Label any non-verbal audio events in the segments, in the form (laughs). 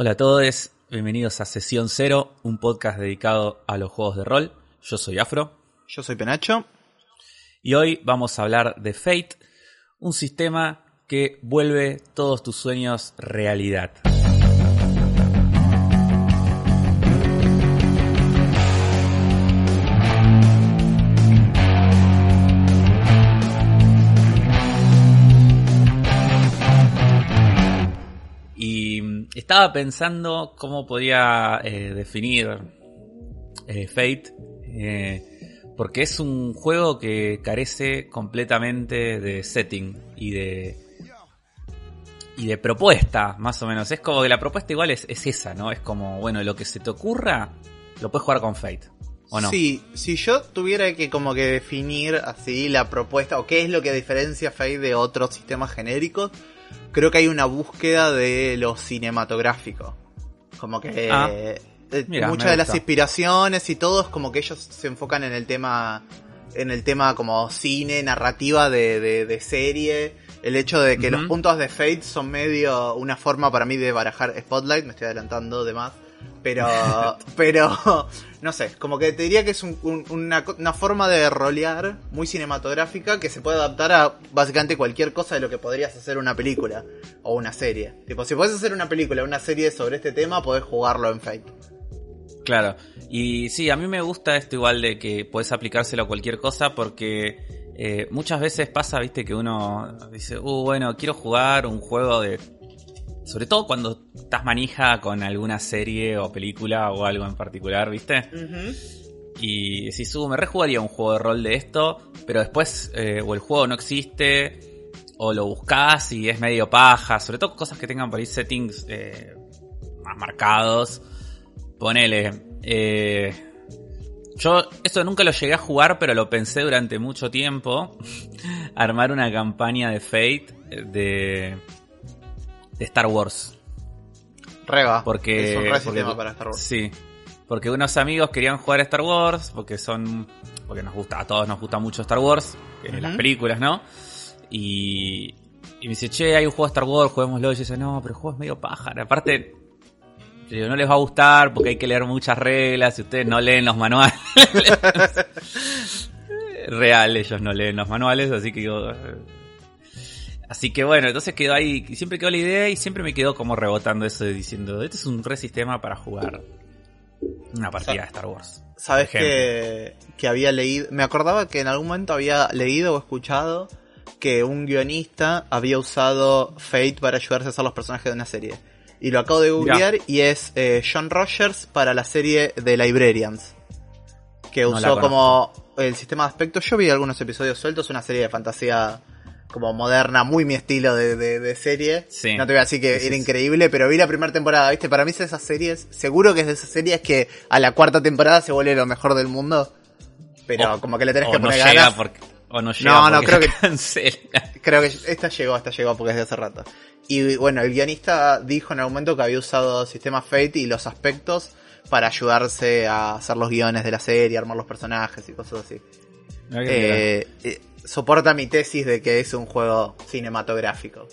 Hola a todos, bienvenidos a Sesión Cero, un podcast dedicado a los juegos de rol. Yo soy Afro Yo soy Penacho. y hoy vamos a hablar de Fate, un sistema que vuelve todos tus sueños realidad. Estaba pensando cómo podía eh, definir eh, Fate, eh, porque es un juego que carece completamente de setting y de y de propuesta, más o menos. Es como que la propuesta igual es, es esa, ¿no? Es como, bueno, lo que se te ocurra, lo puedes jugar con Fate. ¿O no? Sí, si yo tuviera que como que definir así la propuesta o qué es lo que diferencia Fate de otros sistemas genéricos, creo que hay una búsqueda de lo cinematográfico. Como que Ah, eh, mira, muchas de las inspiraciones y todo es como que ellos se enfocan en el tema en el tema como cine, narrativa de, de, de serie. El hecho de que los puntos de Fate son medio una forma para mí de barajar Spotlight, me estoy adelantando de más. Pero, pero, no sé, como que te diría que es una forma de rolear muy cinematográfica que se puede adaptar a básicamente cualquier cosa de lo que podrías hacer una película o una serie. Tipo, si puedes hacer una película o una serie sobre este tema, podés jugarlo en Fate. Claro. Y sí, a mí me gusta esto igual de que puedes aplicárselo a cualquier cosa porque eh, muchas veces pasa, viste, que uno dice, uh, bueno, quiero jugar un juego de... Sobre todo cuando estás manija con alguna serie o película o algo en particular, viste. Y decís, uh, me rejugaría un juego de rol de esto, pero después eh, o el juego no existe, o lo buscas y es medio paja, sobre todo cosas que tengan por ahí settings eh, más marcados. Ponele, eh, yo esto nunca lo llegué a jugar, pero lo pensé durante mucho tiempo, (laughs) armar una campaña de Fate eh, de, de Star Wars. Reba. Porque, es un re porque- sistema para Star Wars. Sí. Porque unos amigos querían jugar a Star Wars, porque son. Porque nos gusta, a todos nos gusta mucho Star Wars, Ujú. las películas, ¿no? Y. Y me dice, che, hay un juego de Star Wars, juguémoslo. Y yo dice, no, pero el juego es medio pájaro. Aparte, yo digo, no les va a gustar porque hay que leer muchas reglas y ustedes no leen los manuales. (laughs) Real, ellos no leen los manuales, así que digo. Así que bueno, entonces quedó ahí, siempre quedó la idea y siempre me quedó como rebotando eso diciendo, este es un re sistema para jugar una partida de Star Wars. Sabes que, que había leído, me acordaba que en algún momento había leído o escuchado que un guionista había usado Fate para ayudarse a hacer los personajes de una serie. Y lo acabo de googlear y es eh, John Rogers para la serie de Librarians. Que No usó como el sistema de aspectos. Yo vi algunos episodios sueltos, una serie de fantasía como moderna, muy mi estilo de, de- de serie. Sí. No te voy a decir que era increíble, pero vi la primera temporada, ¿viste? Para mí es de esas series, seguro que es de esas series que a la cuarta temporada se vuelve lo mejor del mundo. Pero O- como que le tenés que no poner llega ganas. porque, o no llega No, no, creo que- (laughs) cancela. Creo que esta llegó, esta llegó porque es de hace rato. Y bueno, el guionista dijo en algún momento que había usado sistema Fate y los aspectos para ayudarse a hacer los guiones de la serie, armar los personajes y cosas así. Eh, soporta mi tesis de que es un juego cinematográfico.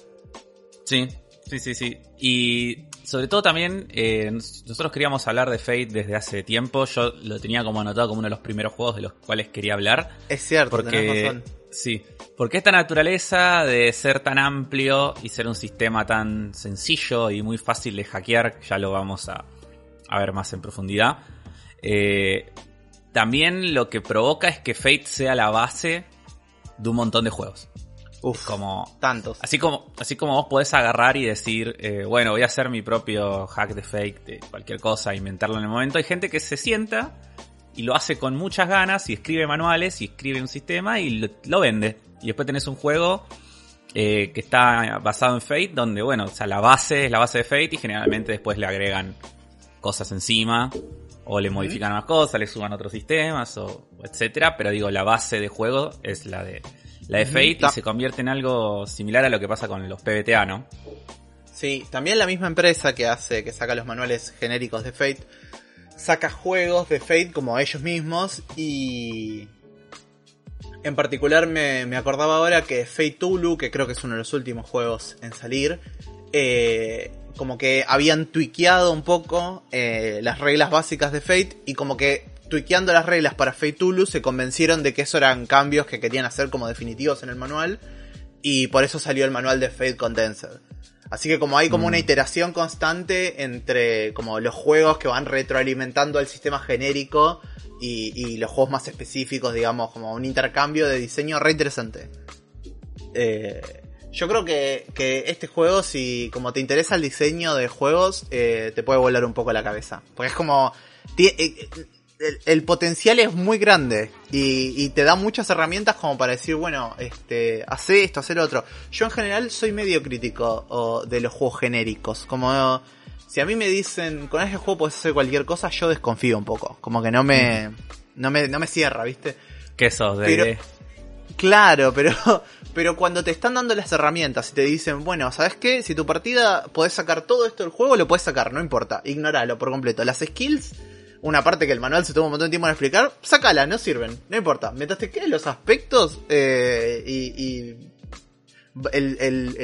Sí, sí, sí, sí. Y sobre todo también, eh, nos- nosotros queríamos hablar de Fate desde hace tiempo. Yo lo tenía como anotado como uno de los primeros juegos de los cuales quería hablar. Es cierto, tenés Porque, razón. sí, porque esta naturaleza de ser tan amplio y ser un sistema tan sencillo y muy fácil de hackear, ya lo vamos a, a ver más en profundidad. eh, también lo que provoca es que Fate sea la base de un montón de juegos. Uf, Como, tantos. así como, así como vos podés agarrar y decir, eh, bueno, voy a hacer mi propio hack de Fate de cualquier cosa, inventarlo en el momento. Hay gente que se sienta y lo hace con muchas ganas y escribe manuales y escribe un sistema y lo, lo vende. Y después tenés un juego eh, que está basado en Fate, donde, bueno, o sea, la base es la base de Fate y generalmente después le agregan cosas encima o le modifican más cosas, le suban otros sistemas o etcétera, pero digo, la base de juego es la de la de. Fate y se convierte en algo similar a lo que pasa con los PBTA, ¿no? Sí, también la misma empresa que hace, que saca los manuales genéricos de Fate, saca juegos de Fate como ellos mismos y En particular me, me acordaba ahora que Fate Tulu, que creo que es uno de los últimos juegos en salir, eh, como que habían tuiqueado un poco eh, las reglas básicas de Fate y como que tuiqueando las reglas para Fate Tulu se convencieron de que eso eran cambios que querían hacer como definitivos en el manual y por eso salió el manual de Fate Condensed. Así que como hay como una Mm. iteración constante entre como los juegos que van retroalimentando al sistema genérico y, y los juegos más específicos, digamos, como un intercambio de diseño re interesante. Eh, yo creo que, que este juego, si como te interesa el diseño de juegos, eh, te puede volar un poco la cabeza. Porque es como... ti- eh, el, el potencial es muy grande y, y te da muchas herramientas como para decir, bueno, este, hace esto, hacer otro. Yo en general soy medio crítico o, de los juegos genéricos. Como si a mí me dicen, con este juego puedes hacer cualquier cosa, yo desconfío un poco. Como que no me, no me, no me cierra, ¿viste? ¿Qué sos? De, Pero- Claro, pero, pero cuando te están dando las herramientas y te dicen, bueno, ¿sabes qué? Si tu partida podés sacar todo esto del juego, lo puedes sacar, no importa, ignóralo por completo. Las skills, una parte que el manual se toma un montón de tiempo en explicar, sácala, no sirven, no importa. Mientras te queden los aspectos eh, y,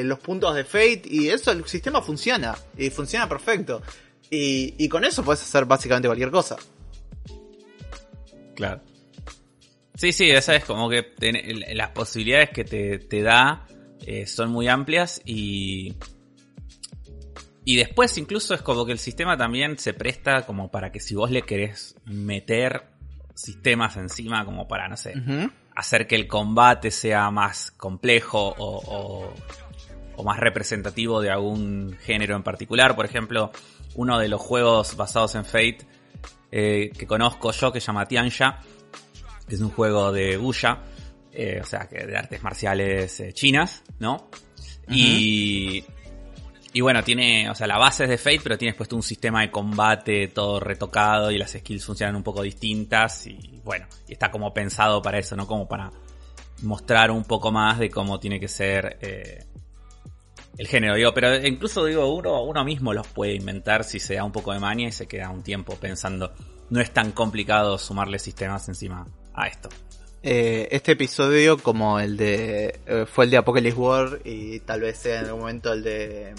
los puntos de Fate y eso, el sistema funciona, y funciona perfecto. Y, y con eso puedes hacer básicamente cualquier cosa. Claro. Sí, sí, esa es como que ten- las posibilidades que te, te da eh, son muy amplias y... Y después incluso es como que el sistema también se presta como para que si vos le querés meter sistemas encima como para, no sé, hacer que el combate sea más complejo o, o- o más representativo de algún género en particular. Por ejemplo, uno de los juegos basados en Fate eh, que conozco yo, que se llama Tianxia, que es un juego de Wuya, eh, o sea, que de artes marciales eh, chinas, ¿no? Y... Y bueno, tiene, o sea, la base es de Fate, pero tienes puesto un sistema de combate todo retocado y las skills funcionan un poco distintas y bueno, y está como pensado para eso, ¿no? Como para mostrar un poco más de cómo tiene que ser eh, el género, digo, pero incluso digo, uno, uno mismo los puede inventar si se da un poco de mania y se queda un tiempo pensando, no es tan complicado sumarle sistemas encima a esto. Eh, este episodio, como el de. eh, fue el de Apocalypse War y tal vez sea en algún momento el de.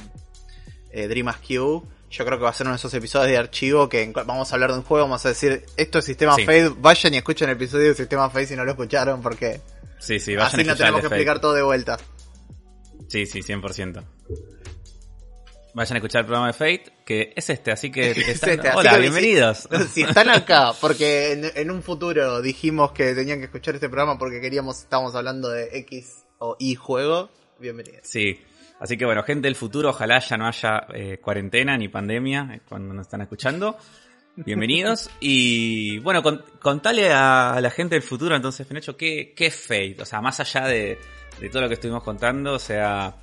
Eh, Dream Askew, Yo creo que va a ser uno de esos episodios de archivo que en- vamos a hablar de un juego, vamos a decir, esto es Sistema Sí. Fade. Vayan y escuchen el episodio de Sistema Fade si no lo escucharon, porque Sí, sí, vayan así a no tenemos que explicar todo de vuelta. Sí, sí, 100%. Vayan a escuchar el programa de Fate, que es este, así que... (laughs) Es están- este, así Hola, que si- bienvenidos. (laughs) Si están acá, porque en, en un futuro dijimos que tenían que escuchar este programa porque queríamos, estábamos hablando de X o Y juego, bienvenidos. Sí, así que bueno, gente del futuro, ojalá ya no haya eh, cuarentena ni pandemia eh, cuando nos están escuchando. Bienvenidos. (laughs) Y bueno, con- contale a la gente del futuro entonces, Fenecho, ¿qué, qué es Fate? O sea, más allá de, de todo lo que estuvimos contando, o sea,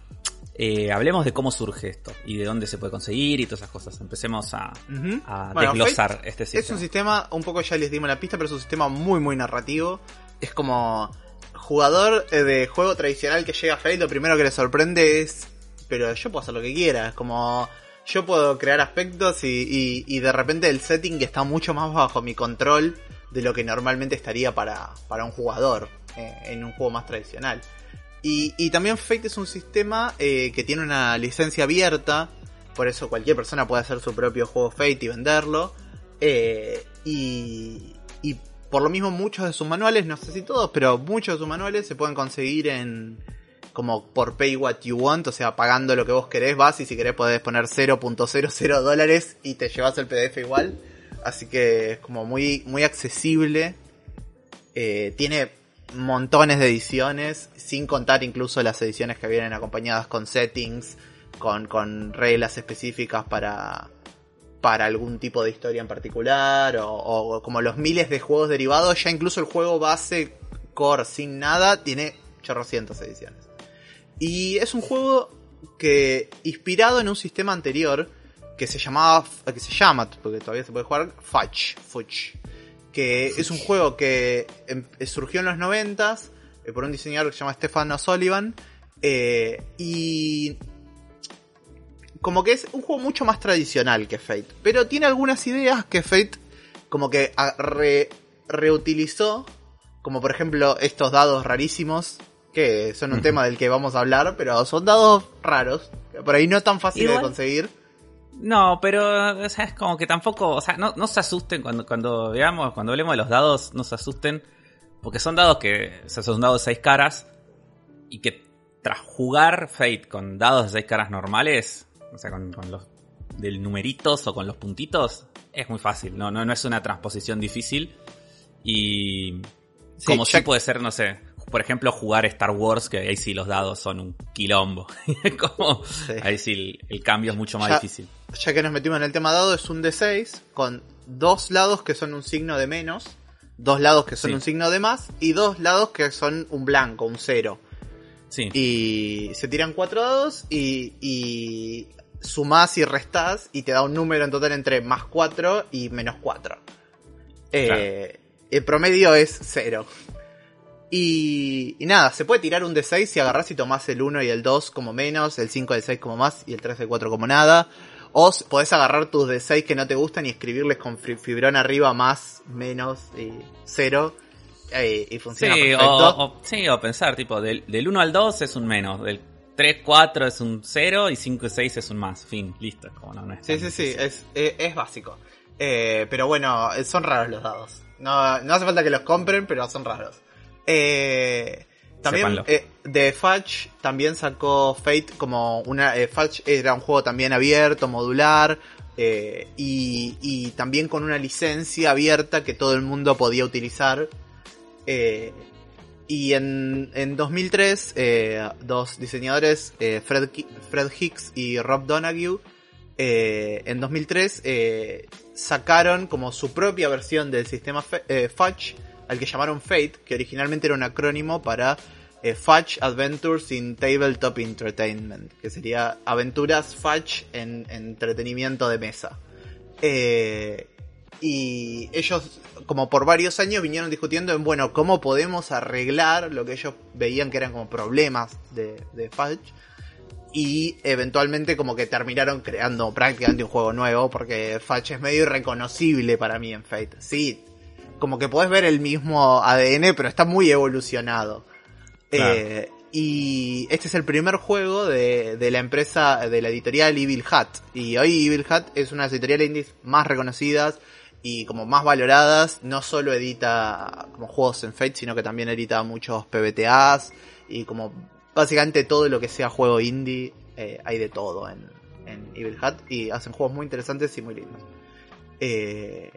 eh, hablemos de cómo surge esto y de dónde se puede conseguir y todas esas cosas. Empecemos a, Ujú. a Bueno, desglosar Fate este Es sistema. un sistema, un poco ya les dimos la pista, pero es un sistema muy, muy narrativo. Es como jugador eh, de juego tradicional que llega a Fate, lo primero que le sorprende es, pero yo puedo hacer lo que quiera. Es como, yo puedo crear aspectos y, y, y de repente el setting está mucho más bajo mi control de lo que normalmente estaría para, para un jugador eh, en un juego más tradicional. Y, y también Fate es un sistema eh, que tiene una licencia abierta, por eso cualquier persona puede hacer su propio juego Fate y venderlo. Eh, y, y por lo mismo muchos de sus manuales, no sé si todos, pero muchos de sus manuales se pueden conseguir en como por pay what you want, o sea, pagando lo que vos querés, vas y si querés podés poner 0.00 dólares y te llevas el PDF igual. Así que es como muy, muy accesible. Eh, tiene montones de ediciones, sin contar incluso las ediciones que vienen acompañadas con settings, con, con reglas específicas para, para algún tipo de historia en particular, o, como los miles de juegos derivados, ya incluso el juego base core sin nada tiene chorrocientas ediciones. Y es un juego que, inspirado en un sistema anterior, que se llamaba, que se llama, porque todavía se puede jugar, Fudge, Fudge que es un juego que em- surgió en los noventas eh, por un diseñador que se llama Stefan O'Sullivan eh, y como que es un juego mucho más tradicional que Fate, pero tiene algunas ideas que Fate como que a- re- reutilizó, como por ejemplo estos dados rarísimos, que son un tema del que vamos a hablar, pero son dados raros, por ahí no tan fáciles de conseguir. No, pero o sea, es como que tampoco, o sea, no, no se asusten cuando, cuando veamos, cuando hablemos de los dados, no se asusten, porque son dados que, o sea, son dados de seis caras, y que tras jugar Fate con dados de seis caras normales, o sea, con, con los del numeritos o con los puntitos, es muy fácil, no, no, no es una transposición difícil, y Sí, como ya- si puede ser, no sé, por ejemplo, jugar Star Wars, que ahí sí los dados son un quilombo. (laughs) como, Sí. Ahí sí el, el cambio es mucho más Ya- difícil. Ya que nos metimos en el tema dado, es un D6 con dos lados que son un signo de menos, dos lados que son Sí. un signo de más y dos lados que son un blanco, un cero. Sí. Y se tiran cuatro dados y, y sumás y restás y te da un número en total entre más 4 y menos 4. Eh, el promedio es 0. Y, y nada, se puede tirar un D6 si agarrás y tomás el 1 y el 2 como menos, el 5 y el 6 como más y el 3 y el 4 como nada. O podés agarrar tus D6 que no te gustan y escribirles con fi- fibrón arriba más, menos y 0. eh, y funciona Sí, perfecto. o, o- sí, o pensar, tipo, del, del 1 al 2 es un menos, del 3, 4 es un 0 y 5 y 6 es un más. Fin, listo. Como no, no es Sí, sí, sí, es, es, es básico. Eh, pero bueno, eh, son raros los dados. No, no hace falta que los compren, pero son raros. Eh, también eh, de Fudge también sacó Fate como una... eh, Fudge era un juego también abierto, modular. eh, y, y también con una licencia abierta que todo el mundo podía utilizar. Eh, y en, en 2003, eh, dos diseñadores, Fred, Fred Hicks y Rob Donahue, en 2003 eh, sacaron como su propia versión del sistema Fudge, al que llamaron Fate, que originalmente era un acrónimo para eh, Fudge Adventures in Tabletop Entertainment, que sería aventuras Fudge en, en entretenimiento de mesa. Eh, y ellos, como por varios años, vinieron discutiendo en, bueno, cómo podemos arreglar lo que ellos veían que eran como problemas de, de Fudge. Y eventualmente como que terminaron creando prácticamente un juego nuevo, porque Fudge es medio irreconocible para mí en Fate. Sí, como que podés ver el mismo ADN, pero está muy evolucionado. Claro. Eh, y este es el primer juego de, de la empresa, de la editorial Evil Hat. Y hoy Evil Hat es una de las editoriales indies más reconocidas y como más valoradas. No solo edita como juegos en Fate, sino que también edita muchos PBTAs y como básicamente todo lo que sea juego indie. eh, hay de todo en, en Evil Hat y hacen juegos muy interesantes y muy lindos. Eh,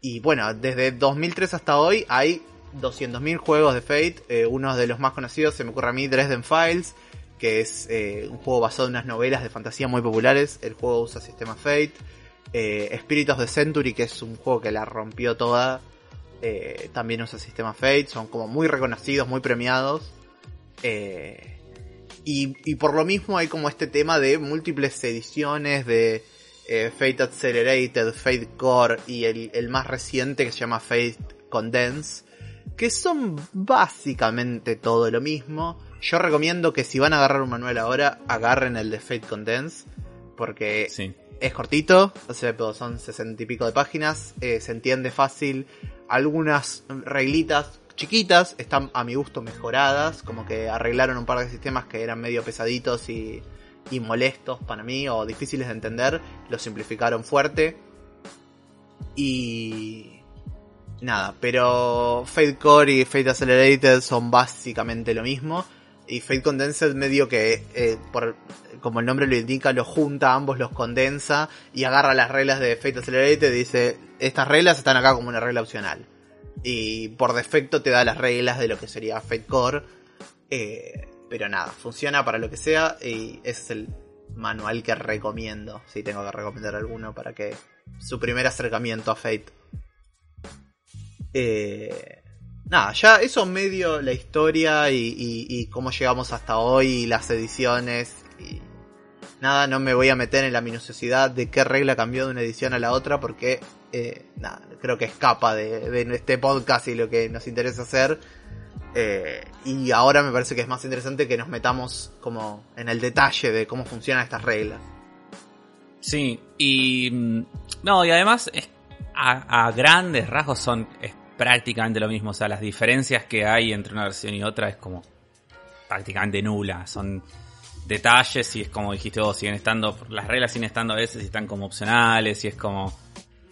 y bueno, desde 2003 hasta hoy hay 200.000 juegos de Fate. Eh, uno de los más conocidos se me ocurre a mí, Dresden Files, que es eh, un juego basado en unas novelas de fantasía muy populares. El juego usa sistema Fate. Eh, Spirit of the Century, que es un juego que la rompió toda, eh, también usa sistema Fate. Son como muy reconocidos, muy premiados. Y, y por lo mismo hay como este tema de múltiples ediciones de eh, Fate Accelerated, Fate Core y el, el más reciente que se llama Fate Condense, que son básicamente todo lo mismo. Yo recomiendo que si van a agarrar un manual ahora, agarren el de Fate Condense, porque Sí. es cortito, o sea, son sesenta y pico de páginas, eh, se entiende fácil. Algunas reglitas chiquitas están a mi gusto mejoradas, como que arreglaron un par de sistemas que eran medio pesaditos y, y molestos para mí o difíciles de entender, los simplificaron fuerte. Y nada, pero Fate Core y Fate Accelerated son básicamente lo mismo. Y Fate Condensed medio que, eh, por, como el nombre lo indica, los junta, ambos los condensa y agarra las reglas de Fate Accelerated y dice, estas reglas están acá como una regla opcional. Y por defecto te da las reglas de lo que sería Fate Core. Eh, pero nada, funciona para lo que sea y es el manual que recomiendo, si tengo que recomendar alguno para que su primer acercamiento a Fate. Eh, nada, ya eso medio la historia y, y- cómo llegamos hasta hoy y las ediciones. Y nada, no me voy a meter en la minuciosidad de qué regla cambió de una edición a la otra porque eh, nada, creo que escapa de este podcast y lo que nos interesa hacer. Eh, y ahora me parece que es más interesante que nos metamos como en el detalle de cómo funcionan estas reglas. Sí, y. mm, No, y además, a, grandes rasgos son. Prácticamente lo mismo. O sea, las diferencias que hay entre una versión y otra es como. prácticamente nula. Son. detalles, y es como dijiste vos, siguen estando, las reglas siguen estando a veces y están como opcionales, y es como,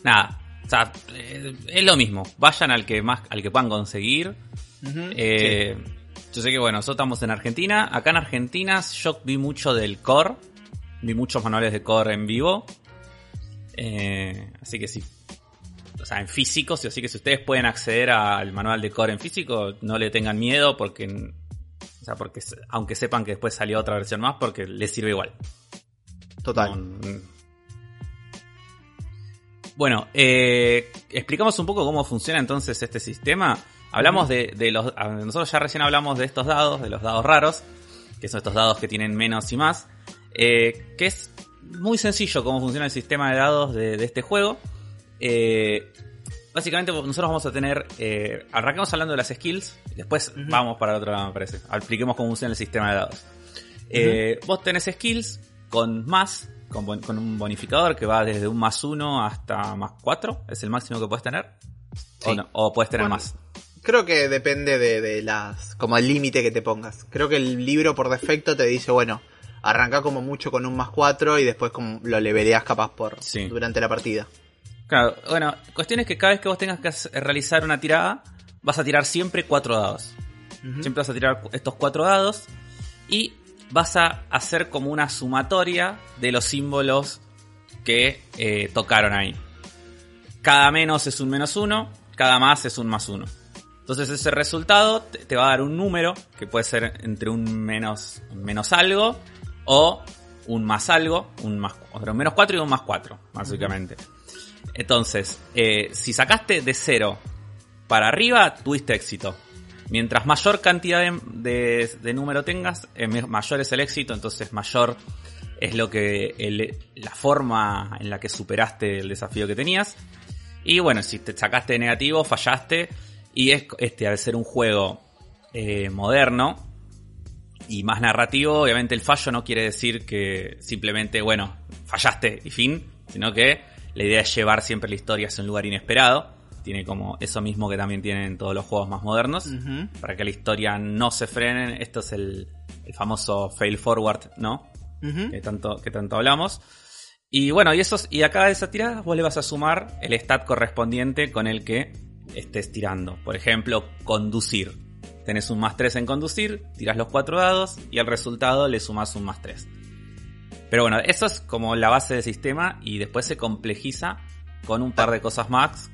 nada, o sea, eh, es lo mismo, vayan al que más, al que puedan conseguir. Eh, yo sé que bueno, nosotros estamos en Argentina, acá en Argentina yo vi mucho del core, vi muchos manuales de core en vivo, eh, así que sí, o sea, en físico, así que si ustedes pueden acceder al manual de core en físico, no le tengan miedo porque, o sea, porque aunque sepan que después salió otra versión más, porque les sirve igual. Total. Bueno, eh, explicamos un poco cómo funciona entonces este sistema. Hablamos de, los, nosotros ya recién hablamos de estos dados, de los dados raros, que son estos dados que tienen menos y más, eh, que es muy sencillo cómo funciona el sistema de dados de, de este juego. Eh, básicamente nosotros vamos a tener, eh, arrancamos hablando de las skills, después vamos para el otro lado, me parece. Expliquemos cómo funciona el sistema de dados. Eh, vos tenés skills con más, con, un bonificador que va desde un más uno hasta más cuatro, es el máximo que puedes tener. O, puedes tener más. Creo que depende de, las, como el límite que te pongas. Creo que el libro por defecto te dice, bueno, arranca como mucho con un más cuatro y después como lo leveleas capaz por durante la partida. Claro, bueno, cuestión es que cada vez que vos tengas que realizar una tirada, vas a tirar siempre cuatro dados. Siempre vas a tirar estos cuatro dados y vas a hacer como una sumatoria de los símbolos que eh, tocaron ahí. Cada menos es un menos uno, cada más es un más uno. Entonces ese resultado te, va a dar un número que puede ser entre un menos, menos algo o un más algo, un más, o menos 4 y un más 4, básicamente. Entonces, eh, si sacaste de 0 para arriba, tuviste éxito. Mientras mayor cantidad de, número tengas, eh, mayor es el éxito, entonces mayor es lo que la forma en la que superaste el desafío que tenías. Y bueno, si te sacaste de negativo, fallaste. Y es, este, al ser un juego eh, moderno y más narrativo, obviamente el fallo no quiere decir que simplemente, bueno, fallaste y fin, sino que la idea es llevar siempre la historia a un lugar inesperado. Tiene como eso mismo que también tienen todos los juegos más modernos. Para que la historia no se frene. Esto es el, famoso fail forward, ¿no? que, tanto, que tanto hablamos. Y bueno, y, esos, y acá de esa tirada vos le vas a sumar el stat correspondiente con el que estés tirando. Por ejemplo, conducir. Tenés un más 3 en conducir, tiras los 4 dados y al resultado le sumas un más 3. Pero bueno, eso es como la base del sistema y después se complejiza con un par de cosas más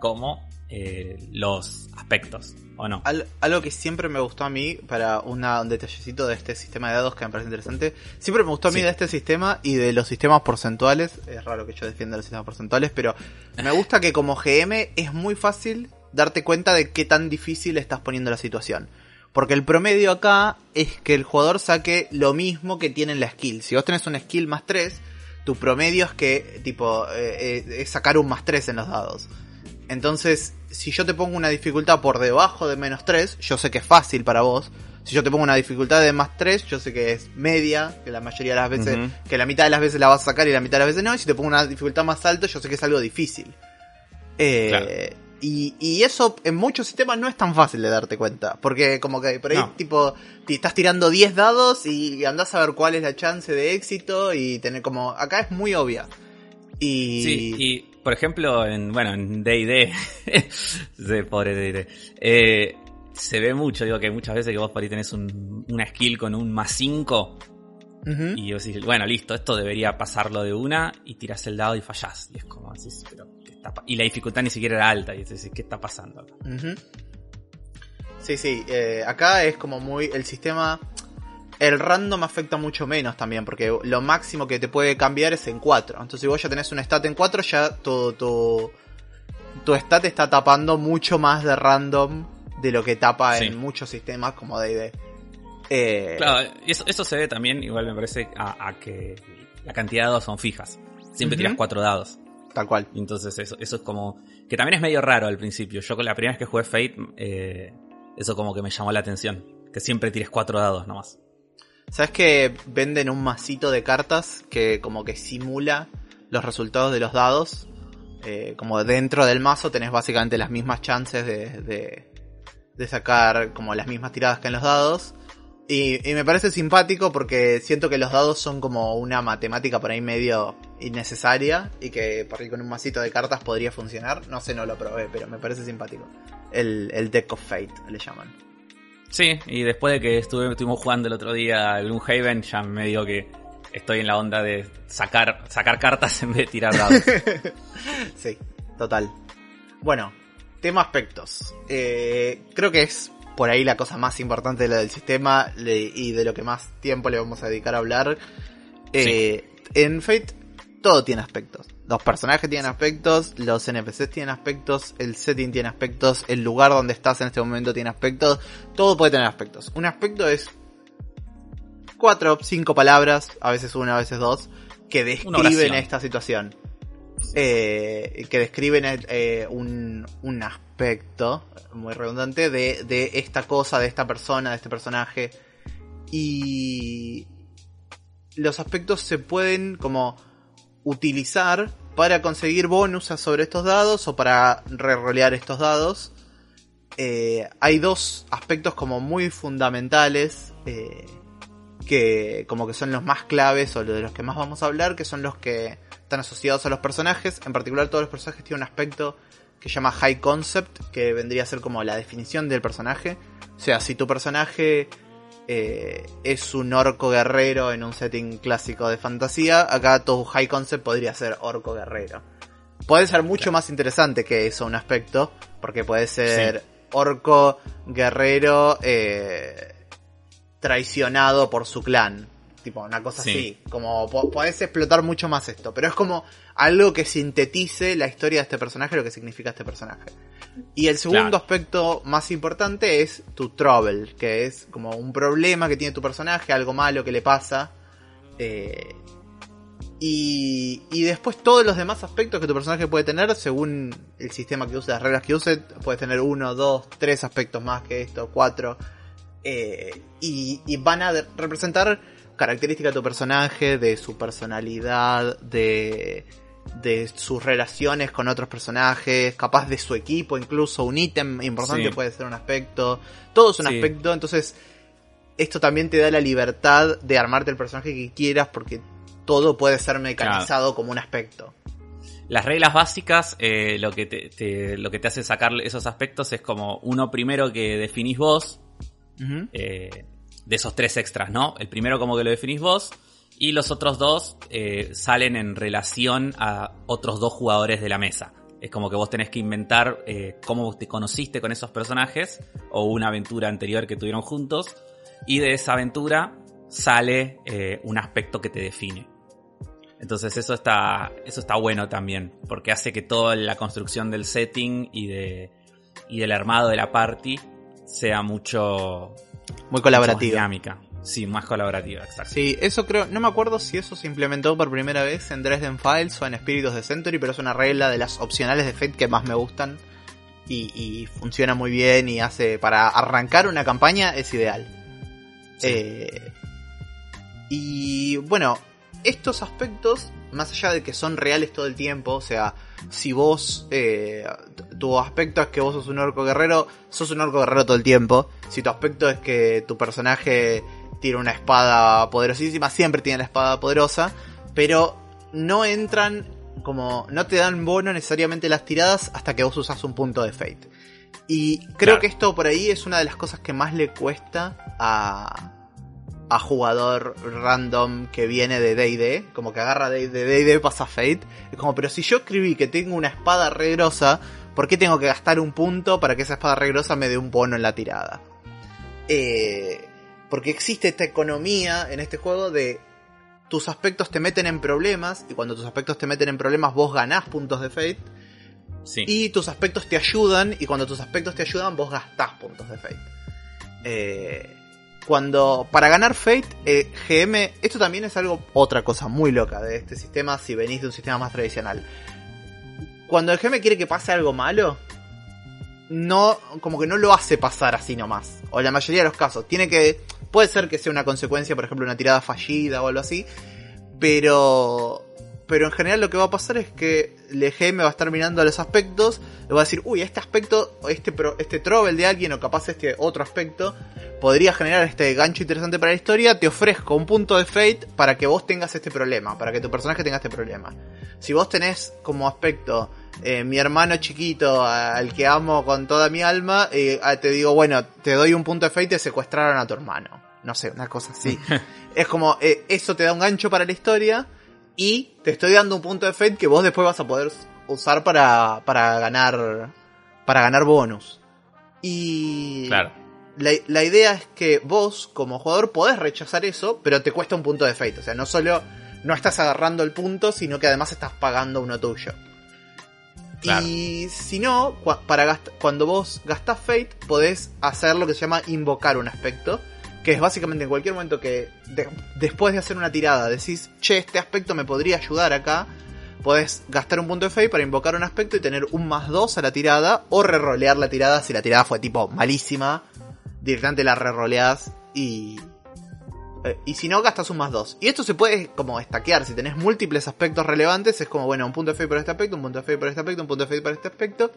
como eh, los aspectos, ¿o no? algo que siempre me gustó a mí, para un detallecito de este sistema de dados que me parece interesante, siempre me gustó a mí de este sistema y de los sistemas porcentuales, es raro que yo defienda los sistemas porcentuales, pero me gusta que como GM es muy fácil darte cuenta de qué tan difícil estás poniendo la situación. Porque el promedio acá es que el jugador saque lo mismo que tiene en la skill. Si vos tenés un skill más 3, tu promedio es que, tipo, eh, eh, es sacar un más 3 en los dados. Entonces, si yo te pongo una dificultad por debajo de menos 3, yo sé que es fácil para vos. Si yo te pongo una dificultad de más 3, yo sé que es media, que la mayoría de las veces, que la mitad de las veces la vas a sacar y la mitad de las veces no. Y si te pongo una dificultad más alta, yo sé que es algo difícil. Eh, y, eso en muchos sistemas no es tan fácil de darte cuenta. Porque como que por ahí tipo te estás tirando 10 dados y andás a ver cuál es la chance de éxito y tener como... Acá es muy obvia. Y... Sí, y por ejemplo, en, bueno, en D&D, (laughs) pobre D&D, eh, se ve mucho, digo que muchas veces que vos por ahí tenés una skill con un más 5 y vos decís, bueno, listo, esto debería pasarlo de una y tirás el dado y fallás. Y es como así, pero y la dificultad ni siquiera era alta. Y dices, ¿qué está pasando acá? Sí, sí. Eh, acá es como muy. El sistema. El random afecta mucho menos también, porque lo máximo que te puede cambiar es en 4. Entonces, si vos ya tenés un stat en 4, ya tu, tu, tu stat está tapando mucho más de random de lo que tapa en muchos sistemas como DD. Eh... Claro, eso, eso se ve también, igual me parece, a, que la cantidad de dados son fijas. Siempre tiras 4 dados. Tal cual. Entonces eso, eso es como... Que también es medio raro al principio. Yo con la primera vez que jugué Fate, eh, eso como que me llamó la atención. Que siempre tires cuatro dados nomás. ¿Sabes que venden un masito de cartas que como que simula los resultados de los dados? Eh, como dentro del mazo tenés básicamente las mismas chances de, de, de, sacar como las mismas tiradas que en los dados. Y, me parece simpático porque siento que los dados son como una matemática por ahí medio innecesaria y que por ahí con un masito de cartas podría funcionar. No sé, no lo probé, pero me parece simpático. El, el Deck of Fate le llaman. Sí, y después de que estuve, estuvimos jugando el otro día a Gloomhaven, ya me digo que estoy en la onda de sacar, sacar cartas (laughs) en vez de tirar dados. (laughs) sí, total. Bueno, tema aspectos. Eh, creo que es por ahí la cosa más importante de lo del sistema y de lo que más tiempo le vamos a dedicar a hablar. Eh, en Fate todo tiene aspectos. Los personajes tienen aspectos, los NPCs tienen aspectos, el setting tiene aspectos, el lugar donde estás en este momento tiene aspectos, todo puede tener aspectos. Un aspecto es cuatro, cinco palabras, a veces una, a veces dos, que describen esta situación. Eh, que describen eh, un, un, aspecto muy redundante de, de esta cosa, de esta persona, de este personaje. Y los aspectos se pueden como utilizar para conseguir bonus sobre estos dados o para re-rolear estos dados. Eh, hay dos aspectos como muy fundamentales eh, que como que son los más claves o de los que más vamos a hablar, que son los que están asociados a los personajes. En particular todos los personajes tienen un aspecto que se llama High Concept, que vendría a ser como la definición del personaje. O sea, si tu personaje eh, es un orco guerrero en un setting clásico de fantasía, acá tu high concept podría ser orco guerrero. Puede ser mucho más interesante que eso, un aspecto, porque puede ser orco guerrero eh, traicionado por su clan. Tipo, una cosa así. Como podés explotar mucho más esto. Pero es como algo que sintetice la historia de este personaje, lo que significa este personaje. Y el segundo aspecto más importante es tu trouble, que es como un problema que tiene tu personaje, algo malo que le pasa. Eh, y, y, después todos los demás aspectos que tu personaje puede tener, según el sistema que use, las reglas que use, puedes tener uno, dos, tres aspectos más que esto, cuatro. Eh, y, y, van a representar características de tu personaje, de su personalidad, de de sus relaciones con otros personajes, capaz de su equipo, incluso un ítem importante puede ser un aspecto, todo es un aspecto, entonces esto también te da la libertad de armarte el personaje que quieras porque todo puede ser mecanizado como un aspecto. Las reglas básicas, eh, lo, que te, lo que te hace sacar esos aspectos es como uno primero que definís vos, eh, de esos tres extras, ¿no? El primero como que lo definís vos, y los otros dos eh, salen en relación a otros dos jugadores de la mesa. Es como que vos tenés que inventar eh, cómo te conociste con esos personajes o una aventura anterior que tuvieron juntos. Y de esa aventura sale eh, un aspecto que te define. Entonces eso está, eso está bueno también, porque hace que toda la construcción del setting y, de, y del armado de la party sea mucho... Muy colaborativa. dinámica. Sí, más colaborativa, exacto. Sí, eso creo, no me acuerdo si eso se implementó por primera vez en Dresden Files o en Espíritus de Century, pero es una regla de las opcionales de Fate que más me gustan y, funciona muy bien y hace para arrancar una campaña es ideal. Eh, y bueno, estos aspectos, más allá de que son reales todo el tiempo, o sea, si vos, eh, tu aspecto es que vos sos un orco guerrero, sos un orco guerrero todo el tiempo. Si tu aspecto es que tu personaje tiene una espada poderosísima, siempre tiene la espada poderosa, pero no entran como, no te dan bono necesariamente las tiradas hasta que vos usas un punto de fate. Y creo que esto por ahí es una de las cosas que más le cuesta a, a jugador random que viene de D&D, como que agarra de D&D pasa Fate, es como, pero si yo escribí que tengo una espada regrosa, ¿por qué tengo que gastar un punto para que esa espada regrosa me dé un bono en la tirada? Eh, porque existe esta economía en este juego de tus aspectos te meten en problemas y cuando tus aspectos te meten en problemas vos ganás puntos de fate. Y tus aspectos te ayudan y cuando tus aspectos te ayudan vos gastás puntos de fate. Eh, cuando para ganar fate, eh, GM, esto también es algo otra cosa muy loca de este sistema si venís de un sistema más tradicional. Cuando el GM quiere que pase algo malo, no, como que no lo hace pasar así nomás. O la mayoría de los casos. Tiene que, puede ser que sea una consecuencia, por ejemplo, una tirada fallida o algo así. Pero pero en general lo que va a pasar es que el EGM va a estar mirando los aspectos, le va a decir, uy, este aspecto, este, este trouble de alguien, o capaz este otro aspecto, podría generar este gancho interesante para la historia, te ofrezco un punto de fate para que vos tengas este problema, para que tu personaje tenga este problema. Si vos tenés como aspecto eh, mi hermano chiquito, al que amo con toda mi alma, eh, te digo, bueno, te doy un punto de fate y te secuestraron a tu hermano. No sé, una cosa así. (laughs) es como, eh, eso te da un gancho para la historia y te estoy dando un punto de fate que vos después vas a poder usar para, para ganar, para ganar bonus. Y... Claro. La, la idea es que vos, como jugador, podés rechazar eso, pero te cuesta un punto de fate. O sea, no solo no estás agarrando el punto, sino que además estás pagando uno tuyo. Y si no, para cuando vos gastás Fate, podés hacer lo que se llama invocar un aspecto. Que es básicamente en cualquier momento que después de hacer una tirada decís, che, este aspecto me podría ayudar acá. Podés gastar un punto de Fate para invocar un aspecto y tener un más 2 a la tirada. O rerolear la tirada si la tirada fue tipo malísima. Directamente la reroleás y, eh, y si no, gastas un más 2. Y esto se puede como estaquear. Si tenés múltiples aspectos relevantes, es como, bueno, un punto de fe por este aspecto, un punto de fe por este aspecto, un punto de fe por este aspecto.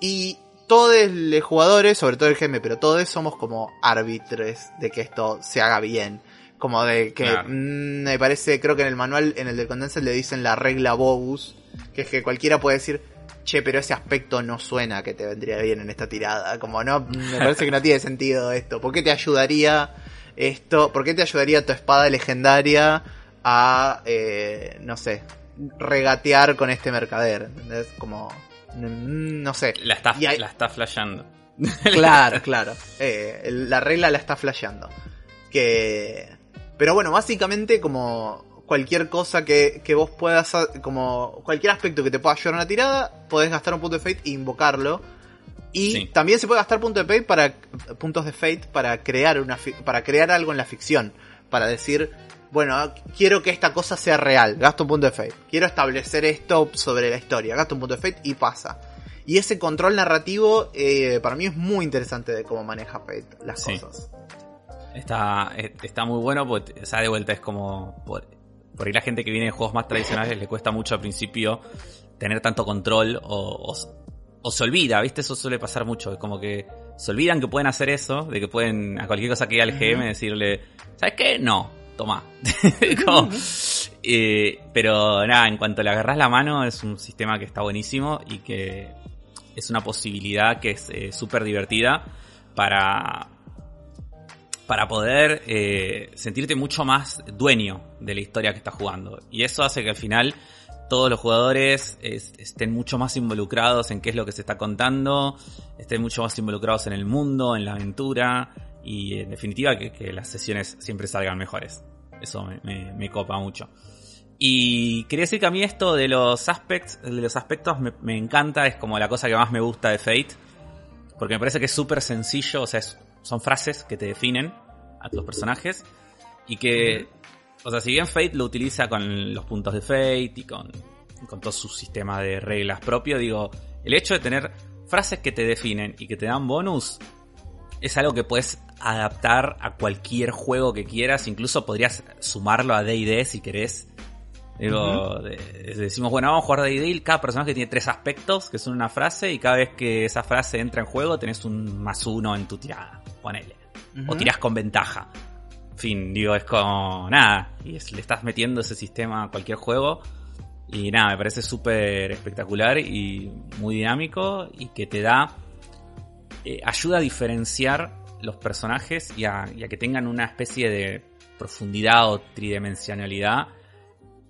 Y todos los jugadores, sobre todo el GM, pero todos somos como árbitros de que esto se haga bien. Como de que mm, me parece, creo que en el manual, en el del Condensed le dicen la regla bogus, que es que cualquiera puede decir, che, pero ese aspecto no suena que te vendría bien en esta tirada. Como no, me (laughs) parece que no tiene sentido esto. ¿Por qué te ayudaría esto, ¿por qué te ayudaría tu espada legendaria a, eh, no sé, regatear con este mercader? Es como, mm, no sé. La está, la está flasheando. (laughs) Claro, claro. Eh, la regla la está flasheando. Que... Pero bueno, básicamente como cualquier cosa que, que vos puedas, como cualquier aspecto que te pueda ayudar a una tirada, podés gastar un punto de fate e invocarlo y también se puede gastar puntos de fate para puntos de fate para crear una para crear algo en la ficción, para decir, bueno, quiero que esta cosa sea real, gasto un punto de fate. Quiero establecer esto sobre la historia, gasto un punto de fate y pasa. Y ese control narrativo eh, para mí es muy interesante de cómo maneja Fate las cosas. Está, está muy bueno porque, o sea, de vuelta es como... Por, ahí la gente que viene de juegos más tradicionales le cuesta mucho al principio tener tanto control o o se olvida, ¿viste? Eso suele pasar mucho. Es como que se olvidan que pueden hacer eso, de que pueden a cualquier cosa que diga el GM decirle, ¿sabes qué? No, toma. (laughs) Eh, pero nada, en cuanto le agarras la mano, es un sistema que está buenísimo y que es una posibilidad que es eh, súper divertida para, para poder eh, sentirte mucho más dueño de la historia que estás jugando. Y eso hace que al final todos los jugadores estén mucho más involucrados en qué es lo que se está contando, estén mucho más involucrados en el mundo, en la aventura y en definitiva que, las sesiones siempre salgan mejores. Eso me, copa mucho. Y quería decir que a mí esto de los de los aspectos me, encanta, es como la cosa que más me gusta de Fate, porque me parece que es súper sencillo, o sea, son frases que te definen a tus personajes y que o sea, si bien Fate lo utiliza con los puntos de Fate y con, con todo su sistema de reglas propio, digo, el hecho de tener frases que te definen y que te dan bonus es algo que puedes adaptar a cualquier juego que quieras, incluso podrías sumarlo a D&D si querés. Digo, decimos, bueno, vamos a jugar D&D y cada personaje tiene tres aspectos que son una frase y cada vez que esa frase entra en juego tenés un más uno en tu tirada, ponele. O tirás con ventaja fin, digo, es como nada. Y le estás metiendo ese sistema a cualquier juego. Y nada, me parece súper espectacular y muy dinámico y que te da. Eh, ayuda a diferenciar los personajes y a, que tengan una especie de profundidad o tridimensionalidad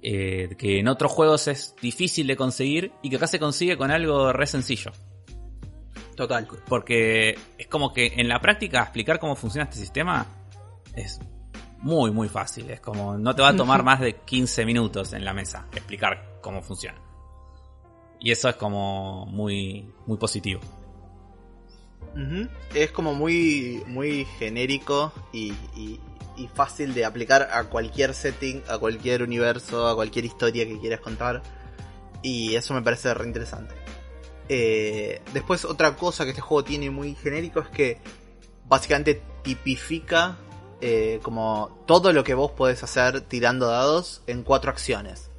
eh, que en otros juegos es difícil de conseguir y que acá se consigue con algo re sencillo. Total. Porque es como que en la práctica explicar cómo funciona este sistema es muy, muy fácil. Es como, no te va a tomar más de 15 minutos en la mesa explicar cómo funciona. Y eso es como muy, muy positivo. Es como muy, muy genérico y, fácil de aplicar a cualquier setting, a cualquier universo, a cualquier historia que quieras contar. Y eso me parece re interesante. Eh, después otra cosa que este juego tiene muy genérico es que básicamente tipifica eh, como todo lo que vos podés hacer tirando dados en cuatro acciones.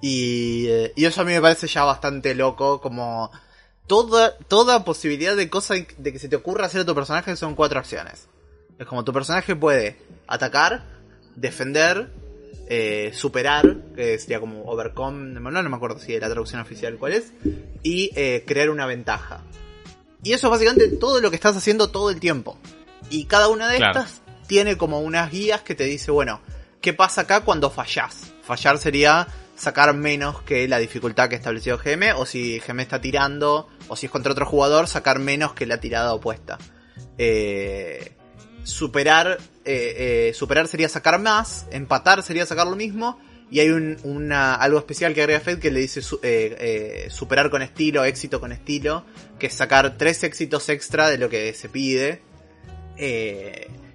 Y, eh, y eso a mí me parece ya bastante loco, como toda, toda posibilidad de cosa de que se te ocurra hacer a tu personaje son cuatro acciones. Es como tu personaje puede atacar, defender, eh, superar, que sería como overcome, no, no me acuerdo si es la traducción oficial cuál es, y eh, crear una ventaja. Y eso es básicamente todo lo que estás haciendo todo el tiempo. Y cada una de estas tiene como unas guías que te dice, bueno, ¿qué pasa acá cuando fallas? Fallar sería sacar menos que la dificultad que ha establecido GM, o si GM está tirando, o si es contra otro jugador, sacar menos que la tirada opuesta. Eh, superar, eh, eh, superar sería sacar más, empatar sería sacar lo mismo, y hay un, una, algo especial que agrega Fed que le dice superar con estilo, éxito con estilo, que es sacar tres éxitos extra de lo que se pide.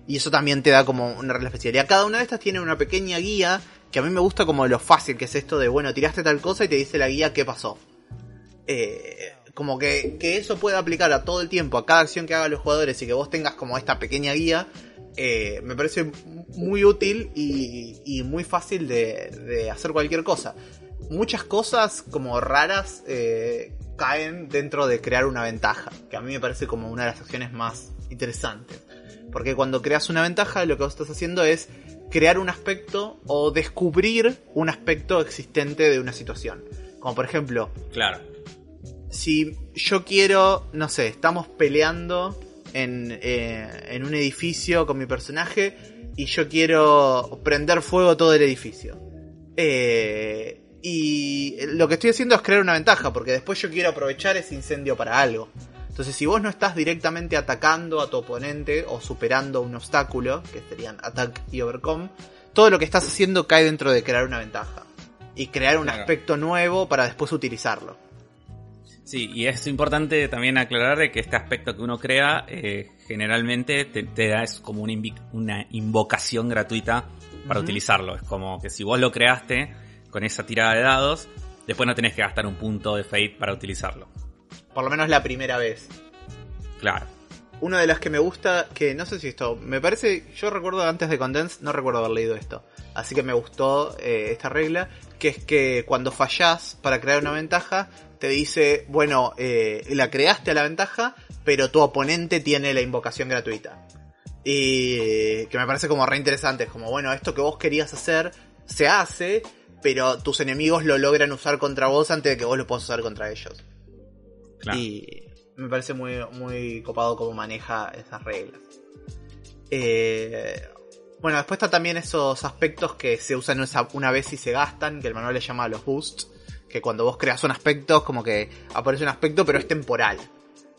y eso también te da como una regla especial. Y cada una de estas tiene una pequeña guía que a mí me gusta como lo fácil que es esto de, bueno, tiraste tal cosa y te dice la guía qué pasó. Eh, como que, que, eso pueda aplicar a todo el tiempo, a cada acción que hagan los jugadores y que vos tengas como esta pequeña guía, eh, me parece muy útil y, muy fácil de, hacer cualquier cosa. Muchas cosas como raras eh, caen dentro de crear una ventaja, que a mí me parece como una de las acciones más interesantes. Porque cuando creas una ventaja, lo que vos estás haciendo es crear un aspecto o descubrir un aspecto existente de una situación. Como por ejemplo, claro. Si yo quiero, no sé, estamos peleando en, eh, en un edificio con mi personaje y yo quiero prender fuego todo el edificio. Eh, y lo que estoy haciendo es crear una ventaja, porque después yo quiero aprovechar ese incendio para algo. Entonces, si vos no estás directamente atacando a tu oponente o superando un obstáculo, que serían attack y overcome, todo lo que estás haciendo cae dentro de crear una ventaja y crear un aspecto nuevo para después utilizarlo. Sí, y es importante también aclarar de que este aspecto que uno crea eh, generalmente te, da es como una, una invocación gratuita para utilizarlo. Es como que si vos lo creaste con esa tirada de dados, después no tenés que gastar un punto de fate para utilizarlo. Por lo menos la primera vez. Claro. Una de las que me gusta, que no sé si esto, me parece, yo recuerdo antes de Condense, no recuerdo haber leído esto. Así que me gustó eh, esta regla, que es que cuando fallás para crear una ventaja, te dice, bueno, eh, la creaste a la ventaja, pero tu oponente tiene la invocación gratuita. Y que me parece como re interesante, es como, bueno, esto que vos querías hacer, se hace, pero tus enemigos lo logran usar contra vos antes de que vos lo puedas usar contra ellos. Y me parece muy, muy copado cómo maneja esas reglas. Eh, bueno, después está también esos aspectos que se usan una vez y se gastan, que el manual le llama los boosts, que cuando vos creas un aspecto es como que aparece un aspecto pero es temporal.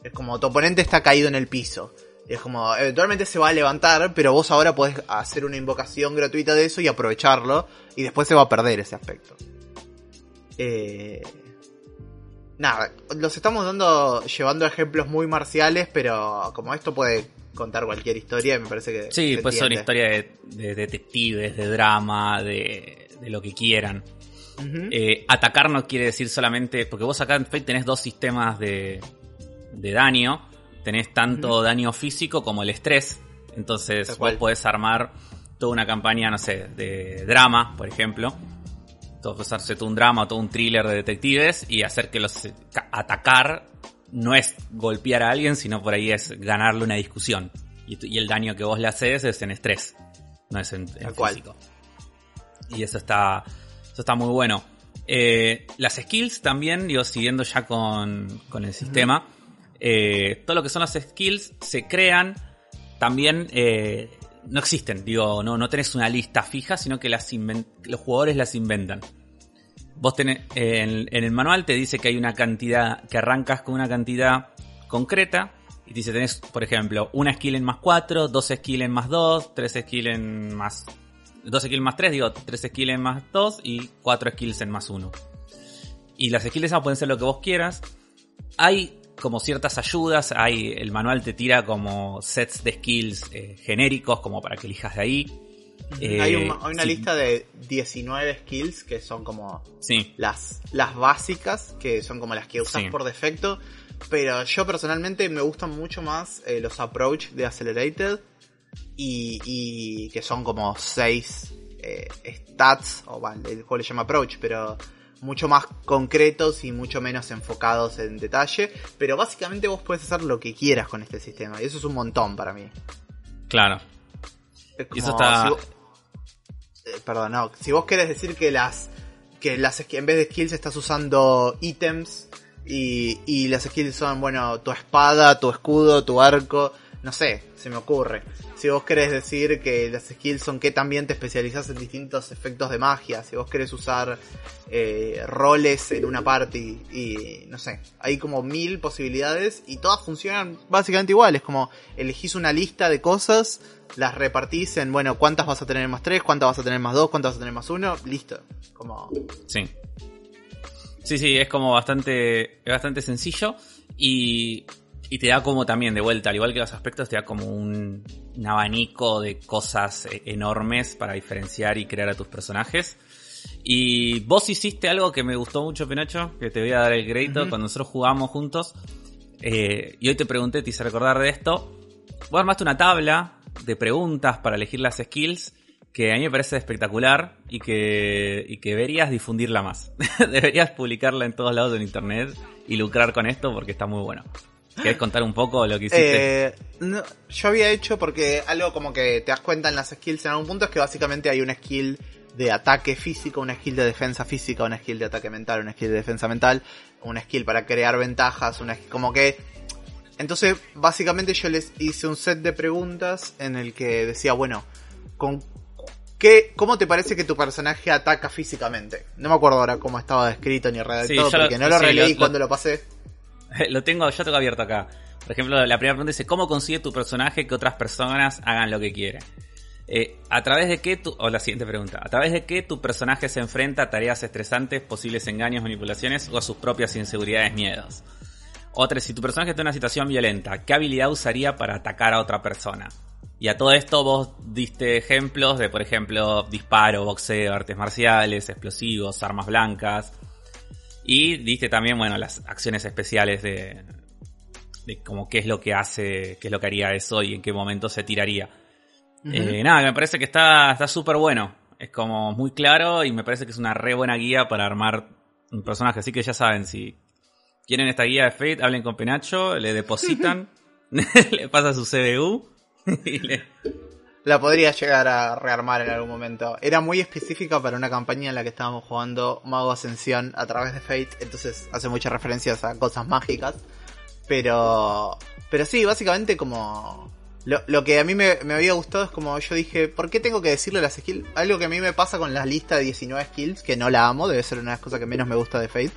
Es como tu oponente está caído en el piso. Y es como, eventualmente se va a levantar, pero vos ahora podés hacer una invocación gratuita de eso y aprovecharlo, y después se va a perder ese aspecto. Eh, nada, los estamos dando, llevando ejemplos muy marciales, pero como esto puede contar cualquier historia, me parece que... Sí, puede ser una historia de, detectives, de drama, de, lo que quieran. Eh, atacar no quiere decir solamente, porque vos acá en Fate tenés dos sistemas de, de daño, tenés tanto daño físico como el estrés, entonces vos podés armar toda una campaña, no sé, de drama, por ejemplo, todo hacerse todo un drama, todo un thriller de detectives y hacer que los atacar no es golpear a alguien, sino por ahí es ganarle una discusión. Y, el daño que vos le haces es en estrés, no es en, físico. Y eso está, eso está muy bueno. Eh, las skills también, digo, siguiendo ya con, con el sistema, eh, todo lo que son las skills se crean también eh, no existen, digo, no, no tenés una lista fija, sino que las los jugadores las inventan. Vos tenés, en, el manual te dice que hay una cantidad, que arrancas con una cantidad concreta, y te dice tenés, por ejemplo, una skill en más 4, dos skill en más 2, tres skill en más... Dos skills en más 3, digo, tres skill en más 2 y cuatro skills en más 1. Y las skills esas pueden ser lo que vos quieras. Hay como ciertas ayudas, hay, el manual te tira como sets de skills eh, genéricos como para que elijas de ahí. hay, eh, una lista de 19 skills que son como las, las básicas, que son como las que usas por defecto. Pero yo personalmente me gustan mucho más eh, los approach de Accelerated y, y que son como 6 stats, o vale, el juego le llama approach, pero mucho más concretos y mucho menos enfocados en detalle, pero básicamente vos puedes hacer lo que quieras con este sistema y eso es un montón para mí. Claro. Es Y eso está- si vos- eh, perdón, no, si vos querés decir que las que las en vez de skills estás usando ítems y, y las skills son, bueno, tu espada, tu escudo, tu arco, no sé, se me ocurre. Si vos querés decir que las skills son que también te especializás en distintos efectos de magia, si vos querés usar eh, roles en una party y no sé, hay como mil posibilidades y todas funcionan básicamente igual, es como elegís una lista de cosas, las repartís en, bueno, cuántas vas a tener más 3, cuántas vas a tener más 2, cuántas vas a tener más 1, listo. Como... Sí. Sí, sí, es como bastante, bastante sencillo y, y te da como también de vuelta, al igual que los aspectos, te da como un, un abanico de cosas eh, enormes para diferenciar y crear a tus personajes. Y vos hiciste algo que me gustó mucho, Pinocho, que te voy a dar el crédito cuando nosotros jugamos juntos. eh, y hoy te pregunté, te hice recordar de esto. Vos armaste una tabla de preguntas para elegir las skills que a mí me parece espectacular y que, y que deberías difundirla más. (laughs) deberías publicarla en todos lados en internet y lucrar con esto porque está muy bueno. ¿Querés contar un poco lo que hiciste? Eh, no, yo había hecho porque algo como que te das cuenta en las skills en algún punto es que básicamente hay una skill de ataque físico, una skill de defensa física, una skill de ataque mental, una skill de defensa mental, una skill para crear ventajas, una como que entonces básicamente yo les hice un set de preguntas en el que decía, bueno, con ¿qué, ¿cómo te parece que tu personaje ataca físicamente? No me acuerdo ahora cómo estaba descrito ni redactado lo- porque no lo sí, releí lo- cuando lo pasé. (laughs) lo tengo, yo tengo abierto acá. Por ejemplo, la primera pregunta dice, ¿cómo consigue tu personaje que otras personas hagan lo que quiere? Eh, ¿A través de qué o la siguiente pregunta, ¿a través de qué tu personaje se enfrenta a tareas estresantes, posibles engaños, manipulaciones o a sus propias inseguridades, miedos? Otra, si tu personaje está en una situación violenta, ¿qué habilidad usaría para atacar a otra persona? Y a todo esto vos diste ejemplos de, por ejemplo, disparo, boxeo, artes marciales, explosivos, armas blancas. Y diste también, bueno, las acciones especiales de, de como qué es lo que hace, qué es lo que haría eso y en qué momento se tiraría. Eh, nada, me parece que está está súper bueno. Es como muy claro y me parece que es una re buena guía para armar un personaje. Así que ya saben, si quieren esta guía de Fate, hablen con Penacho, le depositan, (laughs) (laughs) le pasa su CBU (laughs) y le... La podría llegar a rearmar en algún momento. Era muy específica para una campaña en la que estábamos jugando Mago Ascensión a través de Fate, entonces hace muchas referencias a cosas mágicas. Pero, pero sí, básicamente como... Lo, lo que a mí me, me había gustado es como yo dije, ¿por qué tengo que decirle las skills? Algo que a mí me pasa con la lista de 19 skills, que no la amo, debe ser una de las cosas que menos me gusta de Fate.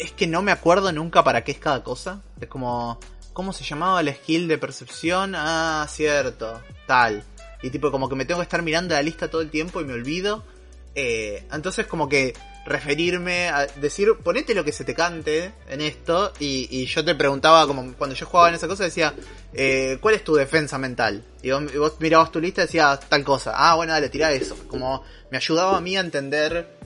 Es que no me acuerdo nunca para qué es cada cosa. Es como, ¿cómo se llamaba la skill de percepción? Ah, cierto, tal. Y tipo, como que me tengo que estar mirando la lista todo el tiempo y me olvido. Eh, entonces, como que referirme a decir, ponete lo que se te cante en esto. Y, y yo te preguntaba, como cuando yo jugaba en esa cosa, decía, eh, ¿cuál es tu defensa mental? Y vos, y vos mirabas tu lista y decías tal cosa. Ah, bueno, dale, tira eso. Como me ayudaba a mí a entender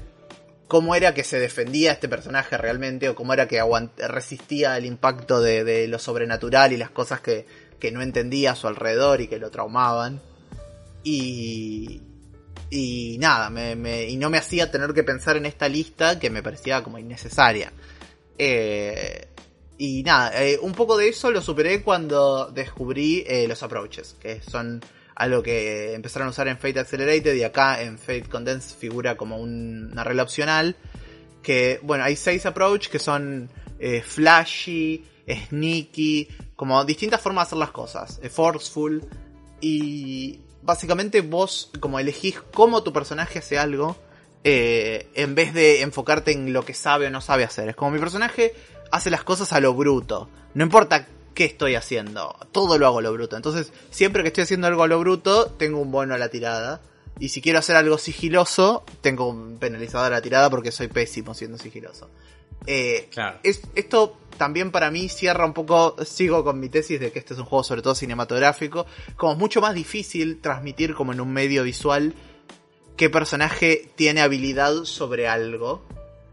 cómo era que se defendía este personaje realmente o cómo era que resistía el impacto de, lo sobrenatural y las cosas que, que no entendía a su alrededor y que lo traumaban. Y, y nada, me- y no me hacía tener que pensar en esta lista que me parecía como innecesaria. Eh, y nada, eh, un poco de eso lo superé cuando descubrí eh, los approaches, que son algo que empezaron a usar en Fate Accelerated y acá en Fate Condensed figura como un- una regla opcional. Que, bueno, hay seis approach que son eh, flashy, sneaky, como distintas formas de hacer las cosas. eh, forceful. Y básicamente vos como elegís cómo tu personaje hace algo. eh, en vez de enfocarte en lo que sabe o no sabe hacer. Es como mi personaje hace las cosas a lo bruto. No importa qué estoy haciendo, todo lo hago a lo bruto. Entonces, siempre que estoy haciendo algo a lo bruto, tengo un bono a la tirada. Y si quiero hacer algo sigiloso, tengo un penalizador a la tirada porque soy pésimo siendo sigiloso. Eh, Claro. es, esto también para mí cierra un poco, sigo con mi tesis de que este es un juego sobre todo cinematográfico, como es mucho más difícil transmitir como en un medio visual qué personaje tiene habilidad sobre algo.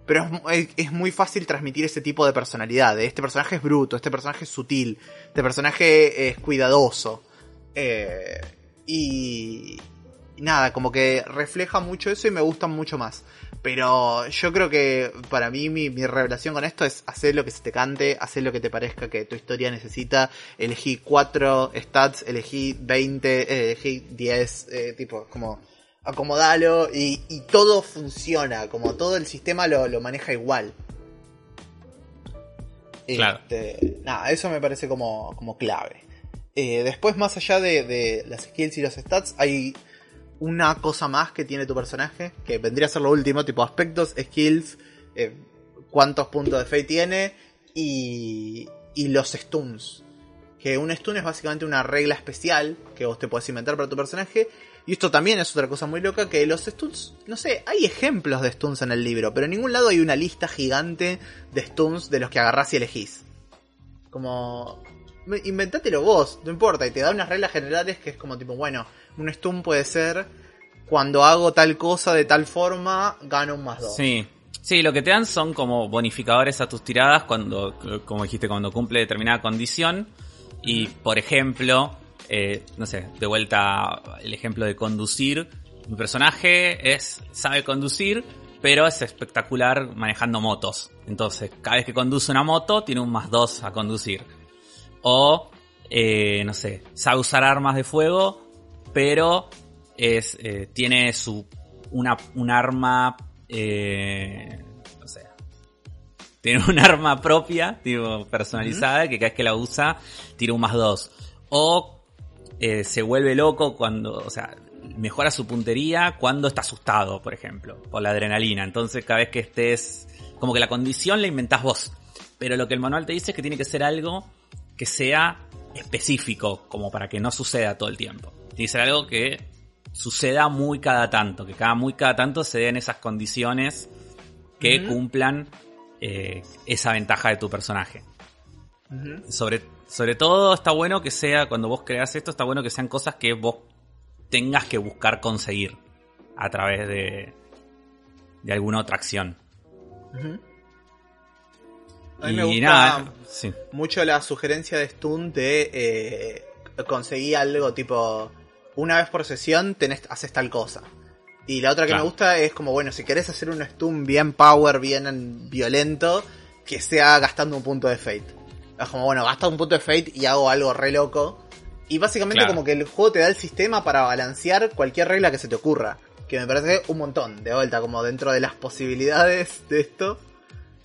Pero es, es- muy fácil transmitir ese tipo de personalidad. Este personaje es bruto, este personaje es sutil, este personaje es cuidadoso. Eh, y, nada, como que refleja mucho eso y me gustan mucho más. Pero yo creo que para mí mi, revelación con esto es hacer lo que se te cante, hacer lo que te parezca que tu historia necesita. Elegí cuatro stats, elegí 20, eh, elegí 10, eh, tipo, como acomodalo y, y, todo funciona, como todo el sistema lo, lo maneja igual. Claro. Este, nada, eso me parece como, como clave. Eh, después, más allá de, de, las skills y los stats, hay una cosa más que tiene tu personaje, que vendría a ser lo último, tipo aspectos, skills, eh, cuántos puntos de fe tiene y, y los stuns. Que un stun es básicamente una regla especial que vos te puedes inventar para tu personaje. Y esto también es otra cosa muy loca, que los stuns, no sé, hay ejemplos de stuns en el libro, pero en ningún lado hay una lista gigante de stuns de los que agarrás y elegís. Como... Inventátelo vos, no importa, y te da unas reglas generales que es como tipo, bueno, un stun puede ser cuando hago tal cosa de tal forma, gano un más dos. Sí. Sí, lo que te dan son como bonificadores a tus tiradas cuando, como dijiste, cuando cumple determinada condición. Y, por ejemplo, eh, no sé, de vuelta el ejemplo de conducir. Mi personaje es, sabe conducir, pero es espectacular manejando motos. Entonces, cada vez que conduce una moto, tiene un más dos a conducir. O, eh, no sé, sabe usar armas de fuego, pero es, eh, tiene su, una, un arma, eh, no sé, tiene un arma propia, tipo, personalizada, que cada vez que la usa, tira un más dos. O eh, se vuelve loco cuando, o sea, mejora su puntería cuando está asustado, por ejemplo, por la adrenalina. Entonces, cada vez que estés, como que la condición la inventás vos. Pero lo que el manual te dice es que tiene que ser algo que sea específico, como para que no suceda todo el tiempo. Tiene que ser algo que suceda muy cada tanto, que cada muy cada tanto se den esas condiciones que cumplan eh, esa ventaja de tu personaje. Sobre sobre todo está bueno que sea, cuando vos creas esto, está bueno que sean cosas que vos tengas que buscar conseguir a través de, de alguna otra acción. A mí me gusta mucho la sugerencia de Stun de eh, conseguir algo tipo una vez por sesión tenés, haces tal cosa. Y la otra que me gusta es como, bueno, si querés hacer un stun bien power, bien violento, que sea gastando un punto de fate. Es como, bueno, gasta un punto de fate y hago algo re loco. Y básicamente como que el juego te da el sistema para balancear cualquier regla que se te ocurra. Que me parece un montón, de vuelta, como dentro de las posibilidades de esto.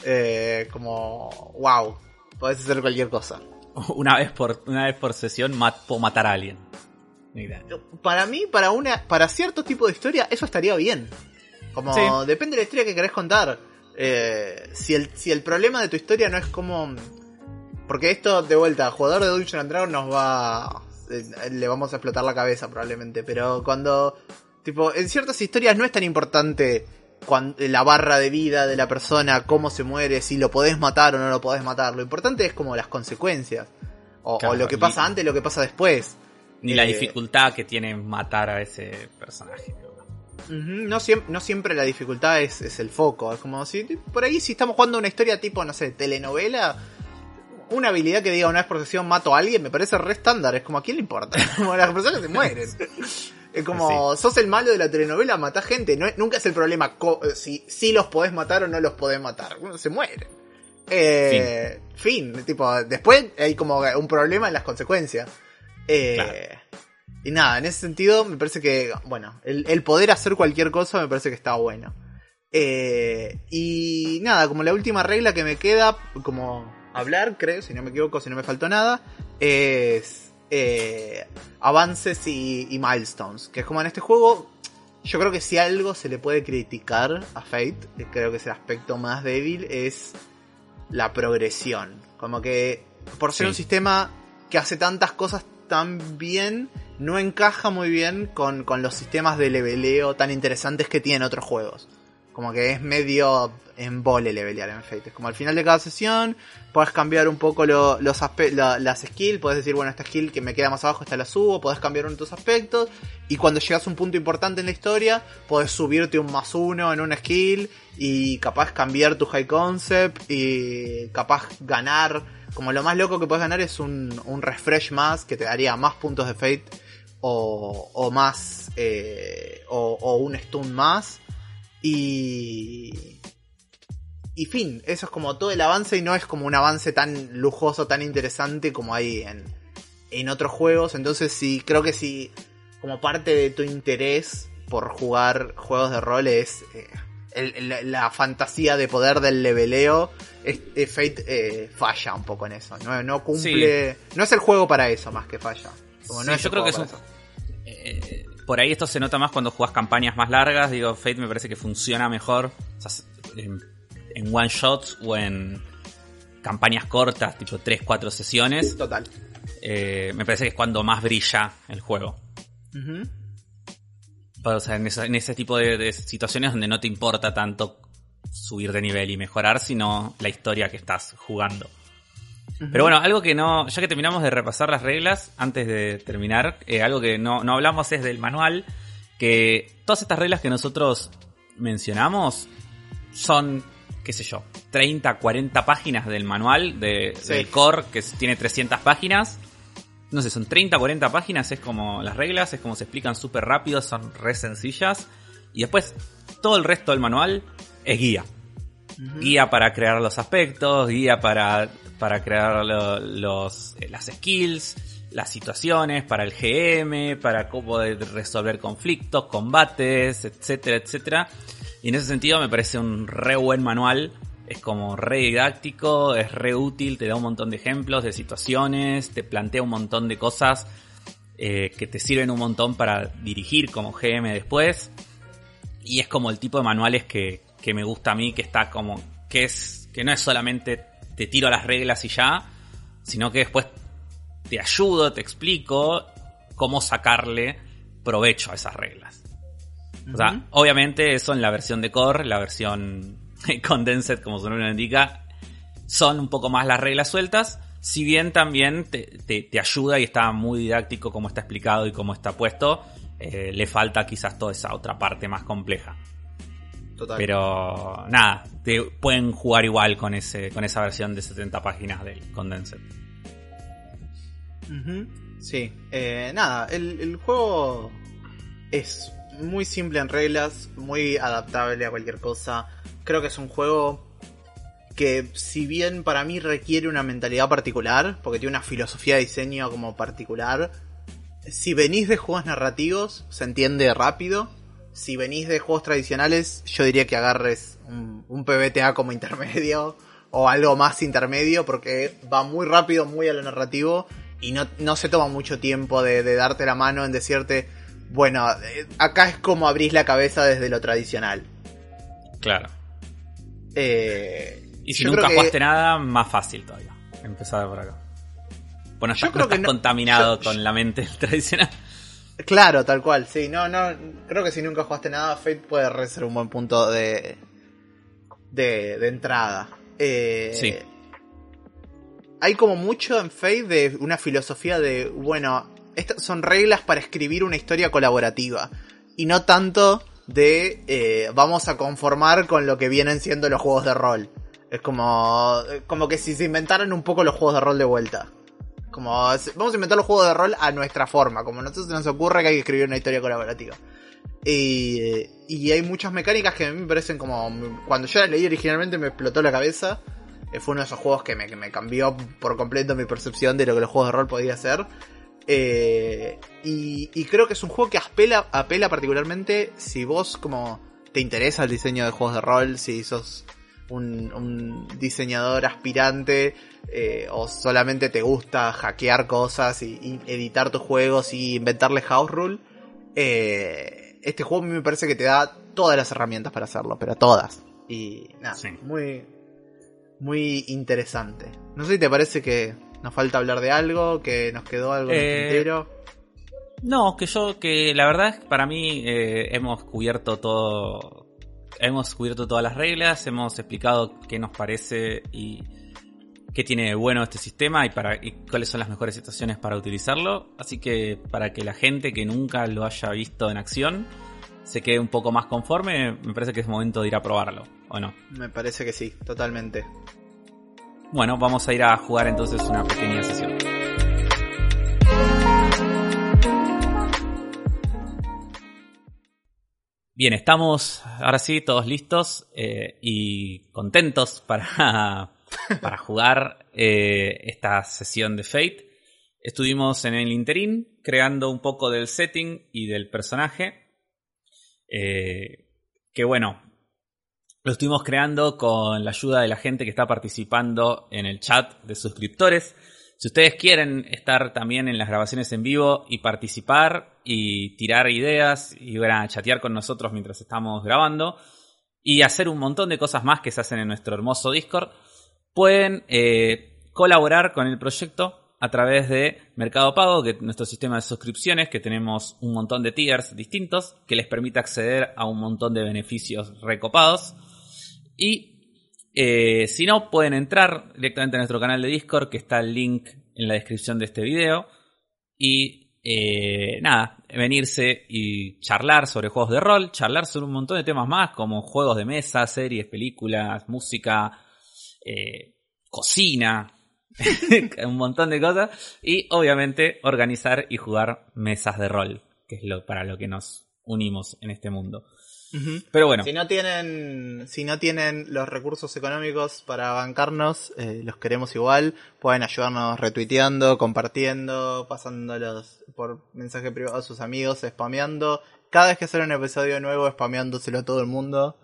Eh, como, wow, podés hacer cualquier cosa. (laughs) Una vez por, una vez por sesión puedo matar a alguien. Para mí, para una, para cierto tipo de historia, eso estaría bien. Como depende de la historia que querés contar. Eh, si, el, si el problema de tu historia no es como porque esto, de vuelta, jugador de Dungeons and Dragons nos va. Eh, le vamos a explotar la cabeza probablemente. Pero cuando. Tipo, en ciertas historias no es tan importante la barra de vida de la persona, cómo se muere, si lo podés matar o no lo podés matar. Lo importante es como las consecuencias. O, lo que pasa antes, lo que pasa después. Ni la eh, dificultad que tiene matar a ese personaje. no, siempre, no siempre la dificultad es, es, el foco. Es como si por ahí si estamos jugando una historia tipo, no sé, telenovela, una habilidad que diga una vez por sesión mato a alguien me parece re estándar. Es como a quién le importa. (laughs) Como las personas se mueren. Es como, sos el malo de la telenovela, matás gente. No, nunca es el problema si, si los podés matar o no los podés matar. se muere. Eh, fin. Tipo, después hay como un problema en las consecuencias. Eh, y nada, en ese sentido me parece que, bueno, el, el poder hacer cualquier cosa me parece que está bueno. Eh, y nada, como la última regla que me queda, como hablar, creo, si no me equivoco, si no me faltó nada, es eh, avances y, milestones. Que es como en este juego, yo creo que si algo se le puede criticar a Fate, creo que es el aspecto más débil, es la progresión. Como que por ser un sistema que hace tantas cosas tan bien, no encaja muy bien con, con los sistemas de leveleo tan interesantes que tienen otros juegos. Como que es medio en vole levelear en Fate. Es como al final de cada sesión puedes cambiar un poco los las skills. Puedes decir, bueno, esta skill que me queda más abajo, esta la subo. Puedes cambiar uno de tus aspectos. Y cuando llegas a un punto importante en la historia, puedes subirte un más uno en una skill. Y capaz cambiar tu high concept. Y capaz ganar. Como lo más loco que puedes ganar es un, un refresh más que te daría más puntos de Fate o, o más, eh, o, o un stun más. Y... Y fin, eso es como todo el avance y no es como un avance tan lujoso, tan interesante como hay en, en otros juegos. Entonces sí, creo que sí, como parte de tu interés por jugar juegos de rol es eh, el- la fantasía de poder del leveleo. es- Fate eh, falla un poco en eso. No, no cumple... No es el juego para eso más que falla. Como Sí, no es yo creo que es un- Eh, por ahí esto se nota más cuando jugás campañas más largas. Digo, Fate me parece que funciona mejor o sea, en, en one shots o en campañas cortas, tipo 3-4 sesiones. eso. Total. Eh, me parece que es cuando más brilla el juego. Ujú. O sea, en, esa- en ese tipo de, de situaciones donde no te importa tanto subir de nivel y mejorar, sino la historia que estás jugando. Pero bueno, algo que no, ya que terminamos de repasar las reglas, antes de terminar, eh, algo que no, no hablamos es del manual, que todas estas reglas que nosotros mencionamos son, qué sé yo, 30, 40 páginas del manual de, Sí. del core, que tiene 300 páginas. No sé, son 30, 40 páginas, es como las reglas, es como se explican súper rápido, son re sencillas. Y después, todo el resto del manual es guía guía para crear los aspectos, guía para, para crear lo- los, eh, las skills, las situaciones, para el GM, para cómo resolver conflictos, combates, etcétera, etcétera. Y en ese sentido me parece un re buen manual. Es como re didáctico, es re útil, te da un montón de ejemplos, de situaciones, te plantea un montón de cosas eh, que te sirven un montón para dirigir como GM después. Y es como el tipo de manuales que, que me gusta a mí, que está como, que es, que no es solamente te tiro las reglas y ya, sino que después te ayudo, te explico cómo sacarle provecho a esas reglas. O sea, obviamente eso en la versión de core, la versión (laughs) condensed, como su nombre lo indica, son un poco más las reglas sueltas, si bien también te, te- te ayuda y está muy didáctico como está explicado y como está puesto, eh, le falta quizás toda esa otra parte más compleja. Total. Pero nada, te pueden jugar igual con ese con esa versión de 70 páginas del Condensed. Sí, eh, nada, el, el juego es muy simple en reglas, muy adaptable a cualquier cosa. Creo que es un juego que si bien para mí requiere una mentalidad particular, porque tiene una filosofía de diseño como particular, si venís de juegos narrativos se entiende rápido. Si venís de juegos tradicionales, yo diría que agarres un, un PBTA como (laughs) intermedio o algo más intermedio porque va muy rápido, muy a lo narrativo y no, no se toma mucho tiempo de, de darte la mano en decirte, bueno, eh, acá es como abrís la cabeza desde lo tradicional. Claro. Eh, Y si nunca creo que- jugaste nada, más fácil todavía. Empezar por acá. Bueno, Yo estás, creo no que estás no- contaminado yo- con la mente (laughs) tradicional. Claro, tal cual, sí. No, no, creo que si nunca jugaste nada, Fate puede re ser un buen punto de, de, de entrada. Eh, Sí. Hay como mucho en Fate de una filosofía de, bueno, estas son reglas para escribir una historia colaborativa. Y no tanto de, eh, vamos a conformar con lo que vienen siendo los juegos de rol. Es como, como que si se inventaran un poco los juegos de rol de vuelta. Como, vamos a inventar los juegos de rol a nuestra forma. Como a nosotros nos ocurre que hay que escribir una historia colaborativa. Y, y hay muchas mecánicas que a mí me parecen como. Cuando yo la leí originalmente me explotó la cabeza. Eh, Fue uno de esos juegos que me, que me cambió por completo mi percepción de lo que los juegos de rol podía ser. Eh, y, y creo que es un juego que apela, apela particularmente si vos como te interesa el diseño de juegos de rol, si sos un, un diseñador aspirante eh, o solamente te gusta hackear cosas y, y editar tus juegos y inventarle house rule. eh, este juego a mí me parece que te da todas las herramientas para hacerlo, pero todas. Y nada, Sí. muy, muy interesante. No sé si te parece que nos falta hablar de algo, que nos quedó algo en el Eh, tintero. No, que yo, que la verdad es que para mí eh, hemos cubierto todo, hemos cubierto todas las reglas, hemos explicado qué nos parece y qué tiene de bueno este sistema y para y cuáles son las mejores situaciones para utilizarlo. Así que para que la gente que nunca lo haya visto en acción se quede un poco más conforme, me parece que es momento de ir a probarlo, ¿o no? Me parece que sí, totalmente. Bueno, vamos a ir a jugar entonces una pequeña sesión. Bien, estamos ahora sí todos listos eh, y contentos para, (laughs) para jugar eh, esta sesión de Fate. Estuvimos en el interín creando un poco del setting y del personaje. Eh, que bueno, lo estuvimos creando con la ayuda de la gente que está participando en el chat de suscriptores. Si ustedes quieren estar también en las grabaciones en vivo y participar y tirar ideas y van a chatear con nosotros mientras estamos grabando y hacer un montón de cosas más que se hacen en nuestro hermoso Discord, pueden eh, colaborar con el proyecto a través de Mercado Pago, que es nuestro sistema de suscripciones, que tenemos un montón de tiers distintos que les permite acceder a un montón de beneficios recopados. Y eh, si no, pueden entrar directamente a nuestro canal de Discord, que está el link en la descripción de este video. Y eh, nada, venirse y charlar sobre juegos de rol, charlar sobre un montón de temas más, como juegos de mesa, series, películas, música, eh, cocina, (laughs) un montón de cosas. Y obviamente organizar y jugar mesas de rol, que es lo, para lo que nos unimos en este mundo. Pero bueno. Si no tienen, si no tienen los recursos económicos para bancarnos, eh, los queremos igual. Pueden ayudarnos retuiteando, compartiendo, pasándolos por mensaje privado a sus amigos, spameando. Cada vez que sale un episodio nuevo, spameándoselo a todo el mundo.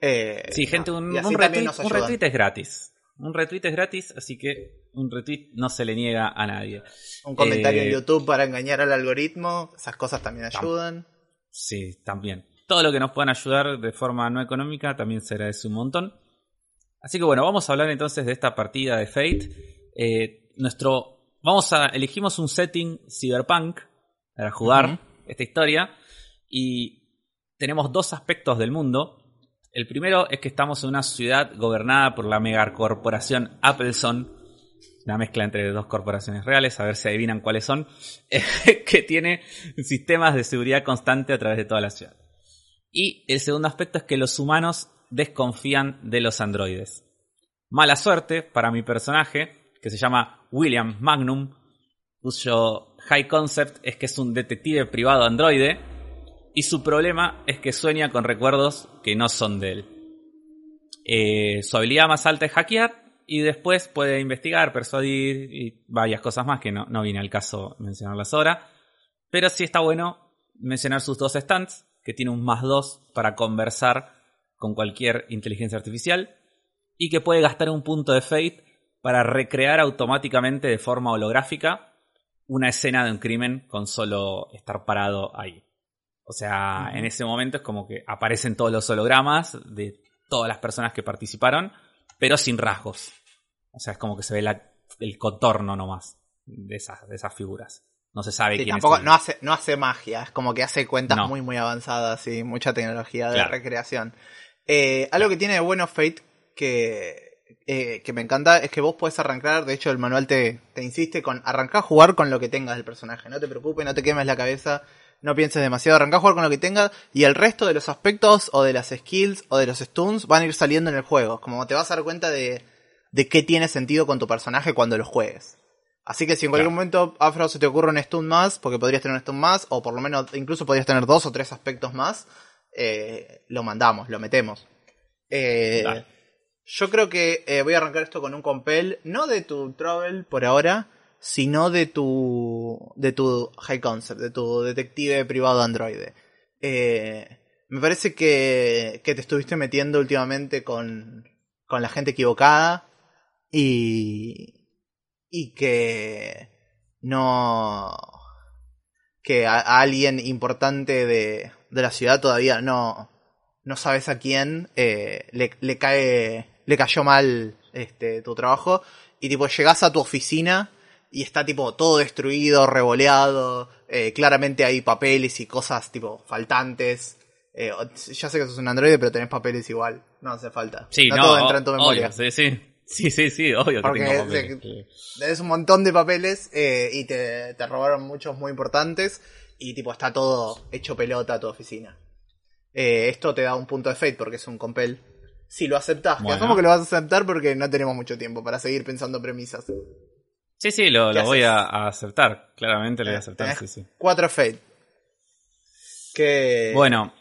Eh, sí, gente, un, retweet, es gratis. Un retweet es gratis, así que un retweet no se le niega a nadie. Un comentario en eh, YouTube para engañar al algoritmo, esas cosas también ayudan. Sí, también todo lo que nos puedan ayudar de forma no económica también se agradece un montón. Así que bueno, vamos a hablar entonces de esta partida de Fate. Eh, nuestro, vamos a elegimos un setting cyberpunk para jugar esta historia y tenemos dos aspectos del mundo. El primero es que estamos en una ciudad gobernada por la megacorporación Appleson, una mezcla entre dos corporaciones reales, a ver si adivinan cuáles son, (laughs) que tiene sistemas de seguridad constante a través de toda la ciudad. Y el segundo aspecto es que los humanos desconfían de los androides. Mala suerte para mi personaje, que se llama William Magnum, cuyo high concept es que es un detective privado androide, y su problema es que sueña con recuerdos que no son de él. Eh, su habilidad más alta es hackear, y después puede investigar, persuadir y varias cosas más que no, no viene al caso mencionarlas ahora. Pero sí está bueno mencionar sus dos stands, que tiene un más 2 para conversar con cualquier inteligencia artificial y que puede gastar un punto de fate para recrear automáticamente de forma holográfica una escena de un crimen con solo estar parado ahí. O sea, en ese momento es como que aparecen todos los hologramas de todas las personas que participaron, pero sin rasgos. O sea, es como que se ve el contorno nomás de esas, de esas figuras. No se sabe quién tampoco, No hace, no hace magia, es como que hace cuentas muy, muy avanzadas y mucha tecnología de recreación. Eh, algo que tiene de bueno Fate que, eh, que me encanta es que vos puedes arrancar, de hecho el manual te, te insiste con arrancar a jugar con lo que tengas del personaje, no te preocupes, no te quemes la cabeza, no pienses demasiado, arrancar a jugar con lo que tengas y el resto de los aspectos o de las skills o de los stuns van a ir saliendo en el juego, como te vas a dar cuenta de, de qué tiene sentido con tu personaje cuando lo juegues. Así que si en cualquier momento, Afro, se te ocurre un stun más, porque podrías tener un stun más, o por lo menos incluso podrías tener dos o tres aspectos más, eh, lo mandamos, lo metemos. Eh, yo creo que eh, voy a arrancar esto con un compel, no de tu travel por ahora, sino de tu, de tu high concept, de tu detective privado androide. me parece que, que te estuviste metiendo últimamente con, con la gente equivocada y, y que no que a, alguien importante de, de, la ciudad todavía no no sabes a quién eh, le, le, cae le cayó mal este tu trabajo. Y tipo llegas a tu oficina y está tipo todo destruido revoleado eh, claramente hay papeles y cosas tipo faltantes. Eh, ya sé que sos un androide pero tenés papeles igual no hace falta. Sí no, todo entra en tu memoria. sí sí Sí, sí, sí, obvio que tengo papeles. Tenés un montón de papeles eh, y te, te, robaron muchos muy importantes y tipo está todo hecho pelota a tu oficina. Eh, esto te da un punto de fate porque es un compel. Si lo aceptás, bueno. que lo vas a aceptar porque no tenemos mucho tiempo para seguir pensando premisas. Sí, sí, lo, lo voy a, aceptar. Claramente lo voy a eh, aceptar, sí, sí. Cuatro fate. Que... Bueno,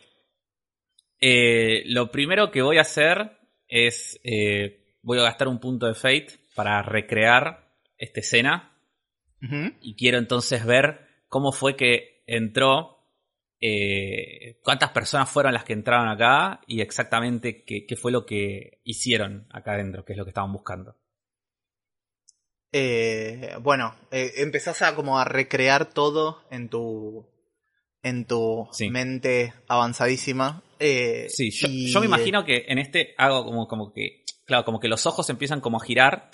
Eh, lo primero que voy a hacer es. eh, voy a gastar un punto de Fate para recrear esta escena. Y quiero entonces ver cómo fue que entró. eh, cuántas personas fueron las que entraron acá y exactamente qué, qué fue lo que hicieron acá adentro, que es lo que estaban buscando. Eh, bueno, eh, empezás a como a recrear todo en tu en tu Sí. mente avanzadísima. Eh, Sí, yo, y- yo me imagino que en este hago como, como que. Claro, como que los ojos empiezan como a girar.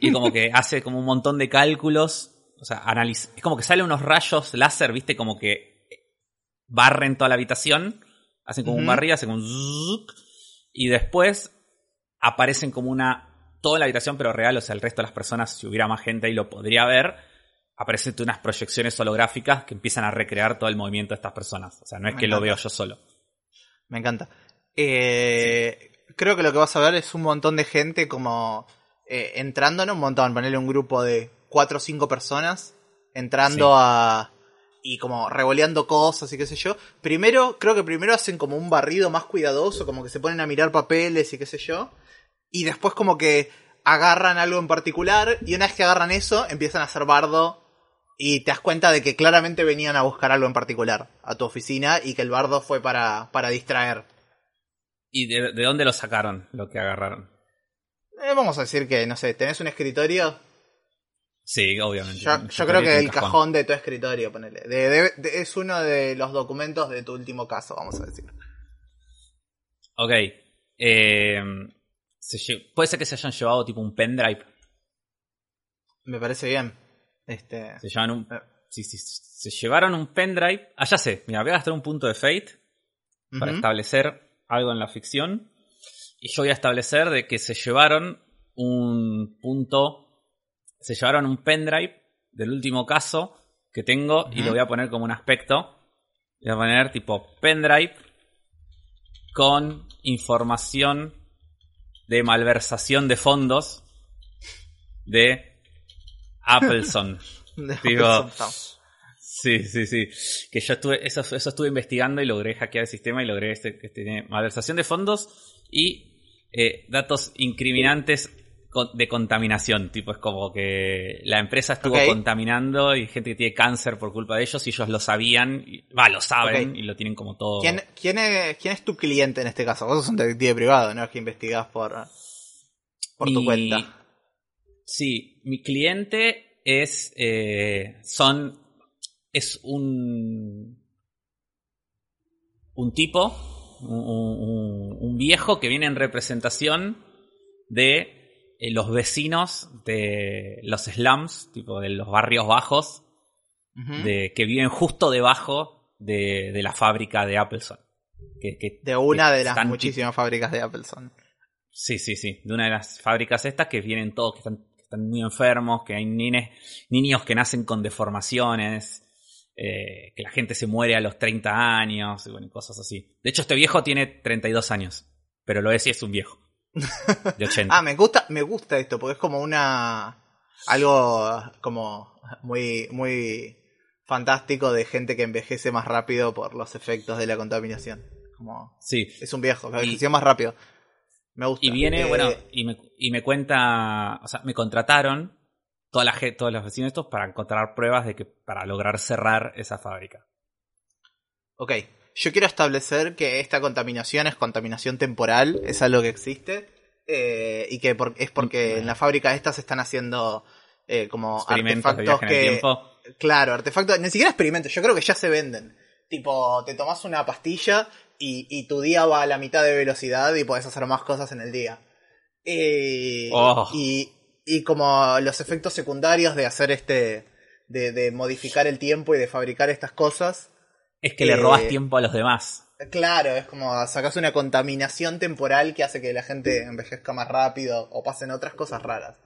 Y como que hace como un montón de cálculos. O sea, analiza. Es como que salen unos rayos láser, viste, como que barren toda la habitación. Hacen como un barrido, hacen un Y después aparecen como una. Toda la habitación, pero real. O sea, el resto de las personas, si hubiera más gente ahí, lo podría ver. Aparecen unas proyecciones holográficas que empiezan a recrear todo el movimiento de estas personas. O sea, no es Me que lo veo yo solo. Me encanta. Eh, Creo que lo que vas a ver es un montón de gente como eh, entrando, no un montón, ponerle un grupo de cuatro o cinco personas entrando Sí. a y como revoleando cosas y qué sé yo. Primero, creo que primero hacen como un barrido más cuidadoso, como que se ponen a mirar papeles y qué sé yo. Y después como que agarran algo en particular y una vez que agarran eso empiezan a hacer bardo y te das cuenta de que claramente venían a buscar algo en particular a tu oficina y que el bardo fue para, para distraer. ¿Y de, de dónde lo sacaron lo que agarraron? Eh, vamos a decir que, no sé, tenés un escritorio. Sí, obviamente. Yo, creo que el cajón de tu escritorio, ponele. De- de- de- es uno de los documentos de tu último caso, vamos a decir. Ok. Eh, se lle- puede ser que se hayan llevado tipo un pendrive. Me parece bien. Este. Se llevan un. Eh. Sí, sí, se llevaron un pendrive. Ah, ya sé. Mira, voy a gastar un punto de fate para establecer algo en la ficción. Y yo voy a establecer de que se llevaron un punto. Se llevaron un pendrive del último caso que tengo y lo voy a poner como un aspecto. Voy a poner tipo pendrive con información de malversación de fondos de (laughs) Appleson. De Digo. Sí, sí, sí. Que yo estuve, eso, eso estuve investigando y logré hackear el sistema y logré este, que tiene malversación de fondos y eh, datos incriminantes de contaminación. Tipo, es como que la empresa estuvo contaminando y gente que tiene cáncer por culpa de ellos y ellos lo sabían, y- va, lo saben y lo tienen como todo. ¿Quién, quién, es, ¿Quién es tu cliente en este caso? Vos sos un detective privado, no es que investigás por, por tu cuenta. Sí, mi cliente es. eh, son. Es un. Un tipo. Un, un- un viejo que viene en representación de eh, los vecinos de los slums, tipo de los barrios bajos, de, que viven justo debajo de, de la fábrica de Appleson. Que, que- De una que de las muchísimas fábricas de Appleson. Sí, sí, sí. De una de las fábricas estas que vienen todos, que están, que están muy enfermos, que hay nines, niños que nacen con deformaciones, eh, que la gente se muere a los 30 años, y bueno, cosas así. De hecho, este viejo tiene 32 años, pero lo es y es un viejo. De (laughs) 80. Ah, me gusta, me gusta esto, porque es como una. algo como muy, muy fantástico de gente que envejece más rápido por los efectos de la contaminación. Como. sí. Es un viejo, que Y- envejeció más rápido. Me gusta. Y viene, Eh, bueno, y me, y me cuenta, o sea, me contrataron toda la, todos los vecinos estos para encontrar pruebas de que, para lograr cerrar esa fábrica. Ok. Yo quiero establecer que esta contaminación es contaminación temporal, es algo que existe. eh, y que por- es porque en la fábrica estas están haciendo eh, como artefactos que. Claro, artefactos, ni siquiera experimentos, yo creo que ya se venden. Tipo, te tomas una pastilla y, y tu día va a la mitad de velocidad y podés hacer más cosas en el día. Eh, Oh. y, y como los efectos secundarios de hacer este, de, de modificar el tiempo y de fabricar estas cosas, Es que le Eh, robas tiempo a los demás. claro, es como sacas una contaminación temporal que hace que la gente envejezca más rápido o pasen otras cosas raras.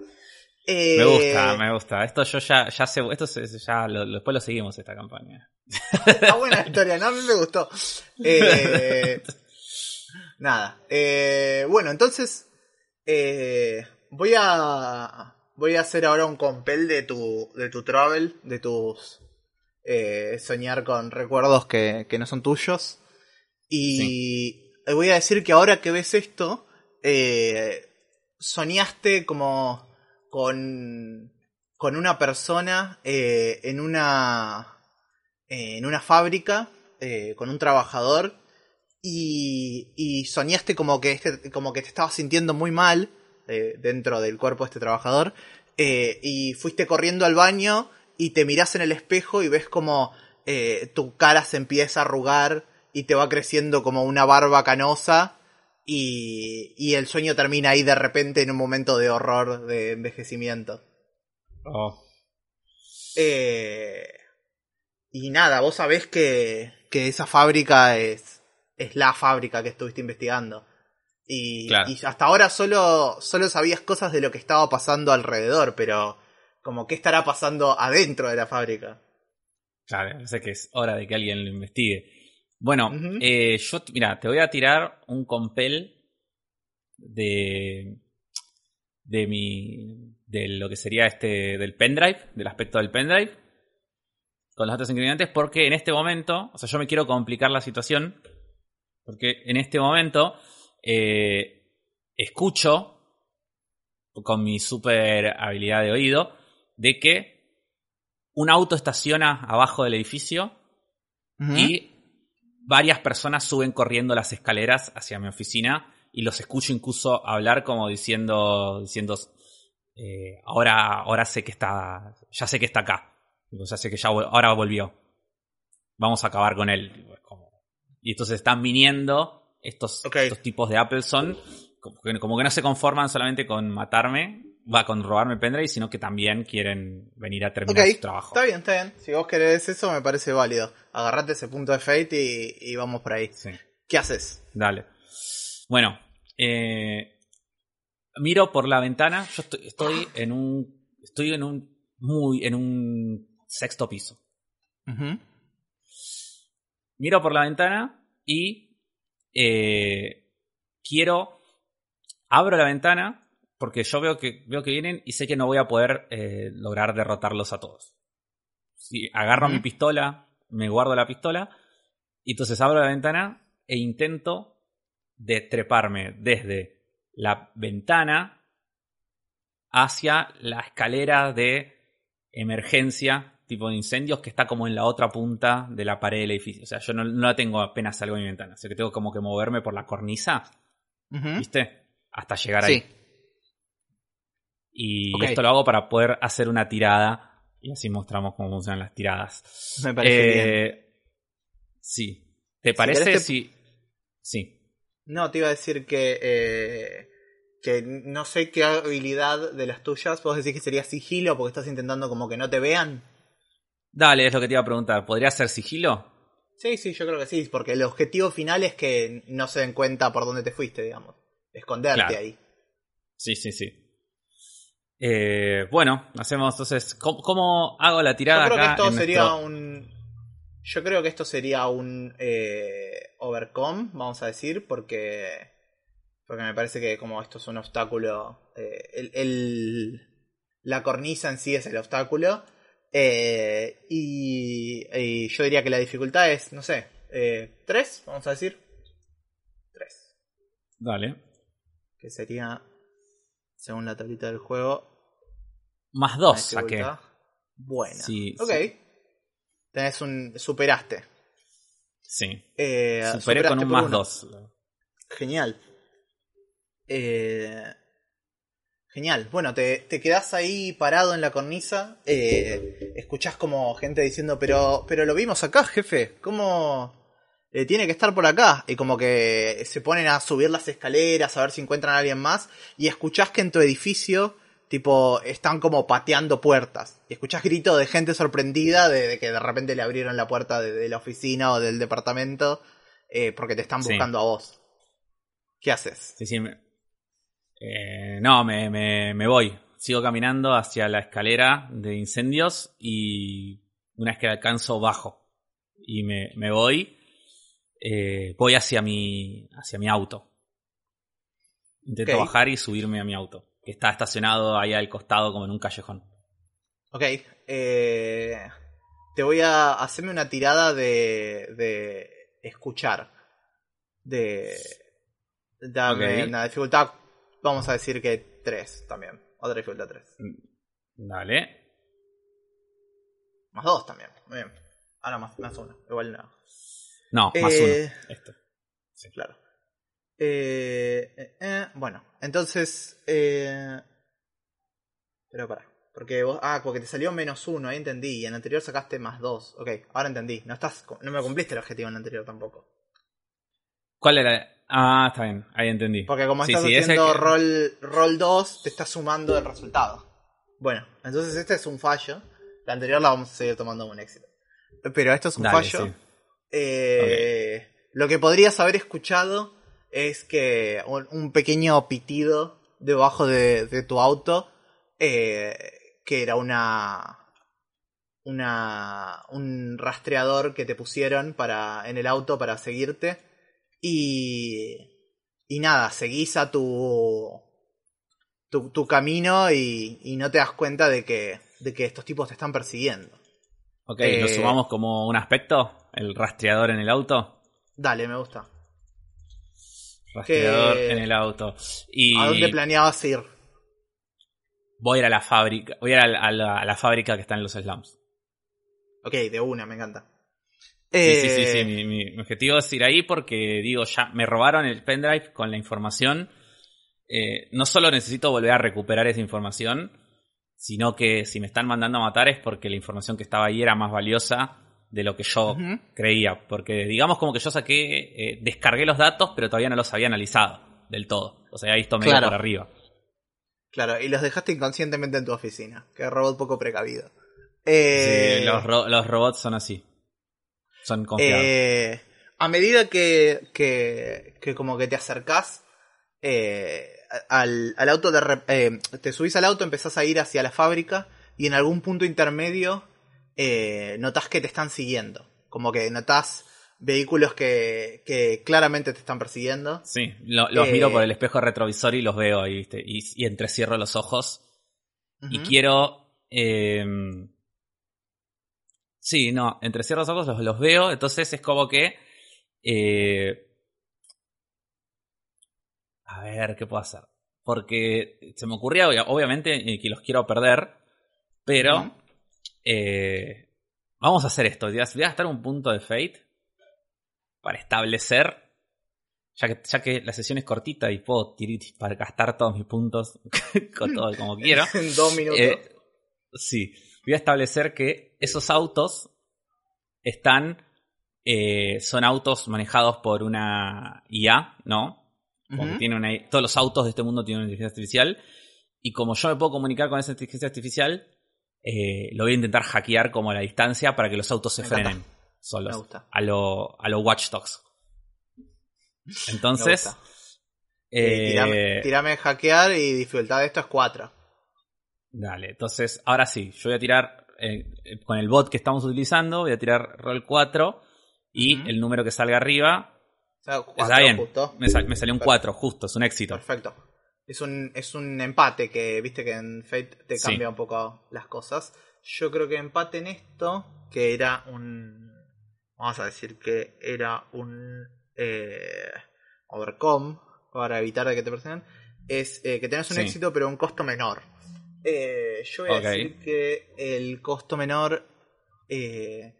Eh, Me gusta, me gusta. Esto yo ya, ya sé, esto se- ya lo- después lo seguimos esta campaña. Está buena historia, ¿no? A mí me gustó. Eh, (laughs) nada. Eh, bueno, entonces. eh, voy a. Voy a hacer ahora un compel de tu. de tu travel, de tus. eh, soñar con recuerdos que, que no son tuyos. Y voy a decir que ahora que ves esto, eh, soñaste como con, con una persona eh, en una en una fábrica con un trabajador y, y soñaste como que este, como que te estabas sintiendo muy mal eh, dentro del cuerpo de este trabajador eh, y fuiste corriendo al baño y te miras en el espejo y ves como eh, tu cara se empieza a arrugar y te va creciendo como una barba canosa y, y el sueño termina ahí de repente en un momento de horror de envejecimiento. Oh. Eh, y nada, vos sabés que, que esa fábrica es, es la fábrica que estuviste investigando. Y, Claro. y hasta ahora solo, solo sabías cosas de lo que estaba pasando alrededor, pero como qué estará pasando adentro de la fábrica. Claro, sé que es hora de que alguien lo investigue. Bueno, eh, yo, mira, te voy a tirar un compel de de mi de lo que sería este del pendrive, del aspecto del pendrive con los otros ingredientes porque en este momento, o sea, yo me quiero complicar la situación porque en este momento eh, escucho con mi super habilidad de oído de que un auto estaciona abajo del edificio y varias personas suben corriendo las escaleras hacia mi oficina y los escucho incluso hablar como diciendo diciendo eh, ahora ahora sé que está ya sé que está acá. Ya sé que ya ahora volvió. Vamos a acabar con él. Y entonces están viniendo estos, tipos de Appleson como que, como que no se conforman solamente con matarme va con robarme el pendrive sino que también quieren venir a terminar Ok, su trabajo está bien, está bien. Si vos querés eso, me parece válido. Agarrate ese punto de fate y, y vamos por ahí. Sí. ¿Qué haces? Dale. Bueno, eh, miro por la ventana. Yo estoy, estoy (gasps) en un. Estoy en un. Muy. en un sexto piso. Miro por la ventana y. eh, quiero. Abro la ventana. Porque yo veo que, veo que vienen y sé que no voy a poder eh, lograr derrotarlos a todos. Si agarro mi pistola, me guardo la pistola. Y entonces abro la ventana e intento de treparme desde la ventana hacia la escalera de emergencia, tipo de incendios, que está como en la otra punta de la pared del edificio. O sea, yo no, no la tengo apenas salgo de mi ventana. O sea, que tengo como que moverme por la cornisa. ¿viste? Hasta llegar ahí. Sí. Y Ok. esto lo hago para poder hacer una tirada. Y así mostramos cómo funcionan las tiradas. Me parece bien. Eh, Sí. ¿Te parece te- si... Sí. No, te iba a decir que. eh, que no sé qué habilidad de las tuyas. Vos decís que sería sigilo porque estás intentando como que no te vean. Dale, es lo que te iba a preguntar. ¿Podría ser sigilo? Sí, sí, yo creo que sí. Porque el objetivo final es que no se den cuenta por dónde te fuiste, digamos. Esconderte Claro. ahí. Sí, sí, sí. Eh, bueno, hacemos entonces. ¿Cómo, cómo hago la Yo tirada creo que esto sería nuestro- un. Yo creo que esto sería un eh, overcome, vamos a decir, porque. Porque me parece que como esto es un obstáculo. eh, el, el- la cornisa en sí es el obstáculo. Eh, y, y yo diría que la dificultad es, no sé, eh, 3, vamos a decir. 3. Dale. Que sería, según la tablita del juego, Más una dos saqué. dificultad buena. Sí, ok. sí. Tenés un. superaste. Sí. Eh, Superé superaste con un más uno. dos. Genial. Eh, genial. Bueno, te, te quedás ahí parado en la cornisa. Eh, escuchás como gente diciendo, pero, pero lo vimos acá, jefe. ¿Cómo eh, tiene que estar por acá? Y como que se ponen a subir las escaleras a ver si encuentran a alguien más. Y escuchás que en tu edificio, tipo, están como pateando puertas. Y escuchás gritos de gente sorprendida de, de que de repente le abrieron la puerta de, de la oficina o del departamento. eh, porque te están Sí. buscando a vos. ¿Qué haces? Sí, sí. me- Eh, no, me, me, me voy. Sigo caminando hacia la escalera de incendios y una vez que alcanzo bajo. Y me, me voy. eh, voy hacia mi, hacia mi auto. Intento bajar y subirme a mi auto. Que está estacionado ahí al costado como en un callejón. Ok, eh, te voy a hacerme una tirada de, de escuchar. de... Dame una dificultad, vamos a decir que 3 también. Otra dificultad 3. Dale. Más 2 también. Muy bien. Ah, no, más, más 1. Igual no. No, más Eh, uno. Esto. Claro. Eh, eh, eh, bueno, entonces... Eh... Pero para. Porque vos... Ah, porque te salió menos 1, ahí entendí. Y en el anterior sacaste más 2. Ok, ahora entendí. No, estás, no me cumpliste el objetivo en el anterior tampoco. ¿Cuál era? Ah, está bien, ahí entendí. Porque como Sí, estás sí, haciendo que- roll, roll 2, te está sumando el resultado. Bueno, entonces este es un fallo. La anterior la vamos a seguir tomando como un éxito. Pero esto es un Dale, fallo. sí. Eh, Lo que podrías haber escuchado es que un, un pequeño pitido debajo de, de tu auto, eh, que era una, una un rastreador que te pusieron para en el auto para seguirte y y nada seguís a tu tu, tu camino y, y no te das cuenta de que de que estos tipos te están persiguiendo. Ok, Eh, ¿lo sumamos como un aspecto? El rastreador en el auto. Dale, me gusta. Rastreador Que- en el auto. Y ¿A dónde planeabas ir? voy a ir a la fábrica. Voy a ir a la, a la- a la fábrica que está en los slums. Ok, de una, me encanta. Sí, sí, sí, Eh, sí. Mi, mi- objetivo es ir ahí porque, digo, ya me robaron el pendrive con la información. Eh, no solo necesito volver a recuperar esa información, sino que si me están mandando a matar es porque la información que estaba ahí era más valiosa de lo que yo creía. Porque digamos como que yo saqué, eh, descargué los datos, pero todavía no los había analizado del todo. O sea, había visto medio Claro. por arriba. Claro, y los dejaste inconscientemente en tu oficina. Qué robot poco precavido. Eh, Sí, los, ro- los robots son así. Son confiables. eh, a medida que, que, que como que te acercás eh, al, al auto, de eh, te subís al auto, empezás a ir hacia la fábrica y en algún punto intermedio eh, notás que te están siguiendo. Como que notás vehículos que, que claramente te están persiguiendo. Sí, lo- los miro por el espejo retrovisor y los veo ahí, ¿viste? Y, y entrecierro los ojos. Y quiero. Sí, no, entrecierro los ojos, los, los veo. Entonces es como que. eh, a ver, ¿qué puedo hacer? Porque se me ocurría, obvia- obviamente, eh, que los quiero perder. Pero. Eh, vamos a hacer esto. Voy a gastar un punto de fate. Para establecer ya que, ya que la sesión es cortita y puedo tir- para gastar todos mis puntos (laughs) con todo como (laughs) quiero. en dos minutos. eh, sí, voy a establecer que esos autos están. eh, son autos manejados por una IA, ¿no? Como que tiene una- todos los autos de este mundo tienen una inteligencia artificial. Y como yo me puedo comunicar con esa inteligencia artificial, eh, lo voy a intentar hackear como a la distancia para que los autos se Me encanta. frenen solos. Me gusta. A lo, a lo Watch Dogs. (laughs) Entonces, Eh, tirame, tirame hackear y dificultad de esto es 4. Dale, entonces ahora sí, yo voy a tirar eh, eh, con el bot que estamos utilizando, voy a tirar roll 4 y el número que salga arriba O sea, está bien. justo. Me, sal- me salió un Perfecto. 4, justo, es un éxito. Perfecto. Es un, es un empate que, viste que en Fate te Sí. cambia un poco las cosas. Yo creo que empate en esto, que era un... Vamos a decir que era un... Eh, overcome, para evitar de que te persigan, es eh, que tenés un Sí. éxito pero un costo menor. Eh, yo voy a decir que el costo menor eh,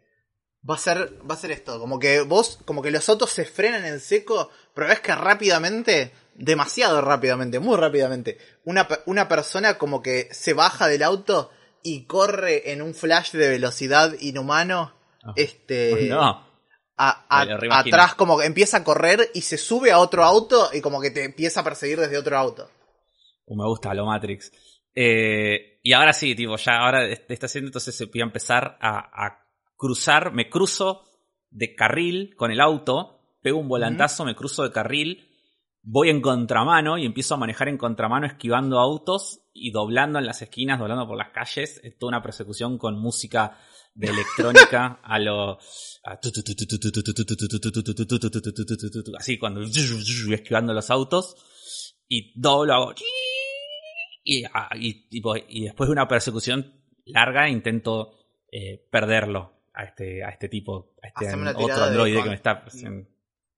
va a ser va a ser esto, como que vos, como que los autos se frenan en seco, pero ves que rápidamente, demasiado rápidamente, muy rápidamente, una, una persona como que se baja del auto y corre en un flash de velocidad inhumano, Ah. este, no, a- a- atrás como que empieza a correr y se sube a otro auto y como que te empieza a perseguir desde otro auto. uh, me gusta lo Matrix. Y ahora sí, tipo, ya ahora está haciendo, entonces se voy a empezar a, cruzar, me cruzo de carril con el auto, pego un volantazo, me cruzo de carril, voy en contramano y empiezo a manejar en contramano esquivando autos y doblando en las esquinas, doblando por las calles, es toda una persecución con música de electrónica a lo así cuando esquivando los autos y doblo hago y, ah, y, tipo, y después de una persecución larga intento eh, perderlo a este, a este tipo, a este otro androide con- que me está persiguiendo.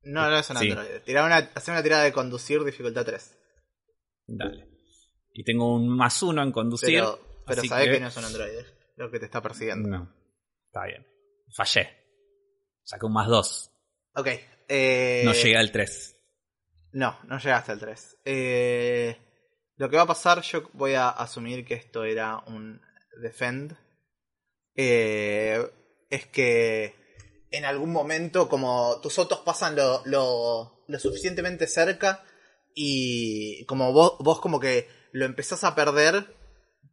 No, no es un Sí. androide. Tirá una, hacer una tirada de conducir dificultad 3. Dale. Y tengo un más uno en conducir. Pero, pero que... que- no es un androide lo que te está persiguiendo. No. Está bien. Fallé. Saqué un más dos. Ok. Eh, No llegué al 3. No, no llegaste al 3. Eh, lo que va a pasar, yo voy a asumir que esto era un defend. Eh, es que en algún momento, como tus autos pasan lo, lo, lo suficientemente cerca y como vos, vos como que lo empezás a perder,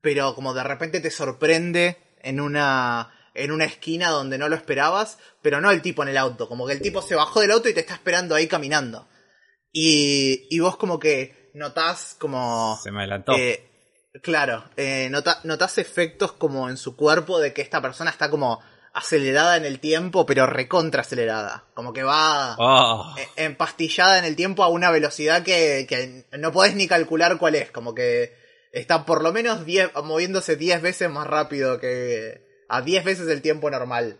pero como de repente te sorprende en una en una esquina donde no lo esperabas, pero no el tipo en el auto, como que el tipo se bajó del auto y te está esperando ahí caminando. Y, y vos como que notás como... Se me adelantó. eh, claro, eh, nota- notás efectos como en su cuerpo de que esta persona está como acelerada en el tiempo, pero recontra acelerada. Como que va Oh, eh, empastillada en el tiempo a una velocidad que, que no podés ni calcular cuál es. Como que está por lo menos 10, moviéndose 10 veces más rápido que... A 10 veces el tiempo normal.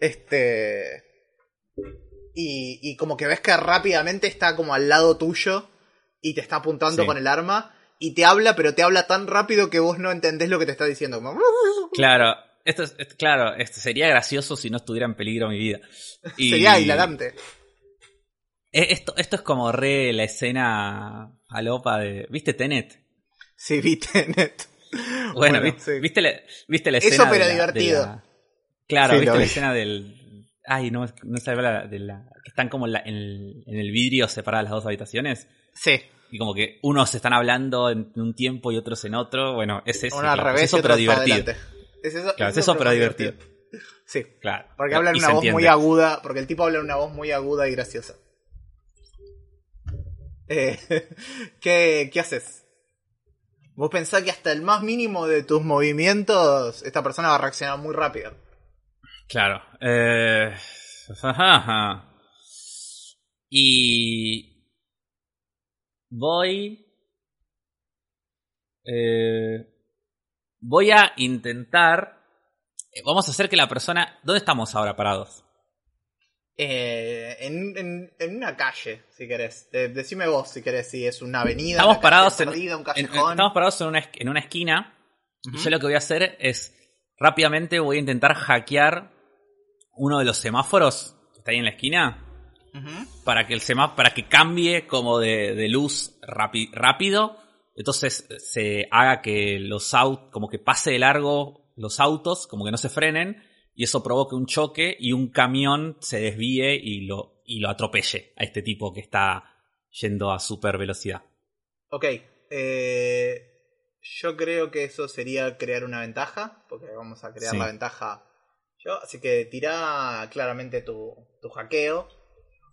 Este... Y, y como que ves que rápidamente está como al lado tuyo y te está apuntando Sí. con el arma y te habla, pero te habla tan rápido que vos no entendés lo que te está diciendo. Como... claro. Esto es, claro, esto sería gracioso si no estuviera en peligro mi vida. (laughs) Y- Sería hilarante. Eh, Esto, esto es como re la escena alopa de. ¿Viste Tenet? Sí, vi Tenet. Bueno, Bueno, ¿viste, sí. viste la, viste la Eso, escena. pero de la- divertido. de la- Claro, Sí, ¿viste la vi. escena del. Ay, no, no se habla de la. Que están como en, la- en el, en el vidrio separadas las dos habitaciones. Sí. Y como que unos están hablando en un tiempo y otros en otro. Bueno, es eso. Uno al claro, revés es eso, pero divertido. Es eso, Claro, es eso, pero divertido. Sí, Claro. porque habla en Y una voz muy aguda, porque el tipo habla en una voz muy aguda y graciosa. Eh, (laughs) ¿qué, ¿Qué haces? Vos pensás que hasta el más mínimo de tus movimientos, esta persona va a reaccionar muy rápido. Claro. Eh, ajá. Y voy. eh, voy a intentar. eh, Vamos a hacer que la persona. ¿Dónde estamos ahora parados? Eh, en, en- en una calle, si querés. De- decime vos si querés, si es una avenida. Estamos una parados en, perdida, un estamos parados en una, en una esquina. Y yo lo que voy a hacer es. Rápidamente voy a intentar hackear uno de los semáforos que está ahí en la esquina. Para que el semáforo, para que cambie como de, de luz rapi- rápido. Entonces se haga que los autos, como que pase de largo los autos, como que no se frenen, y eso provoque un choque y un camión se desvíe y lo, y lo atropelle a este tipo que está yendo a super velocidad. Ok, eh, yo creo que eso sería crear una ventaja, porque vamos a crear Sí. la ventaja yo, así que tira claramente tu, tu hackeo.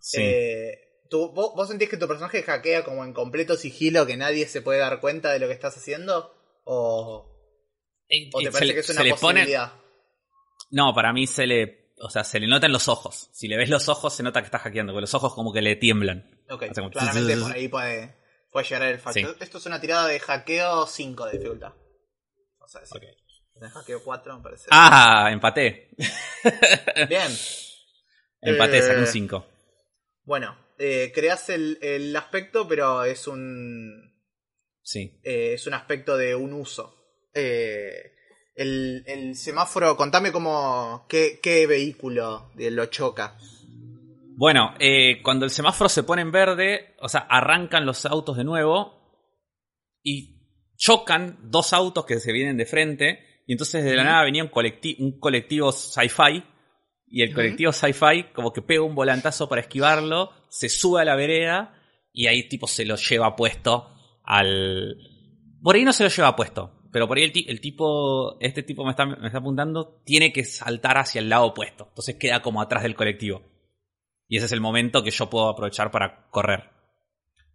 Sí. Eh, tú- vos, vos sentís que tu personaje hackea como en completo sigilo, que nadie se puede dar cuenta de lo que estás haciendo? ¿O, Y- o te parece le- que es una le pone- posibilidad? No, para mí se le. O sea, se le nota en los ojos. Si le ves los ojos, se nota que está hackeando, porque los ojos como que le tiemblan. Ok, como- claramente por ahí puede, puede llegar el Sí. factor. Esto es una tirada de hackeo 5 de dificultad. O sea, sí. Ok. De hackeo 4 me parece. Ah, empaté. Bien. Empaté, Eh, saqué un 5. Bueno, eh, creas el, el aspecto, pero es un. Sí. eh, es un aspecto de un uso. Eh, el, el semáforo, contame cómo. qué, qué vehículo lo choca. Bueno, cuando el semáforo se pone en verde, o sea, arrancan los autos de nuevo y chocan dos autos que se vienen de frente. Y entonces de la nada venía un, colecti- un colectivo sci-fi. Y el colectivo sci-fi como que pega un volantazo para esquivarlo, se sube a la vereda y ahí tipo se lo lleva puesto al... Por ahí no se lo lleva puesto, pero por ahí el, ti- el tipo, este tipo me está, me está apuntando, tiene que saltar hacia el lado opuesto. Entonces queda como atrás del colectivo. Y ese es el momento que yo puedo aprovechar para correr.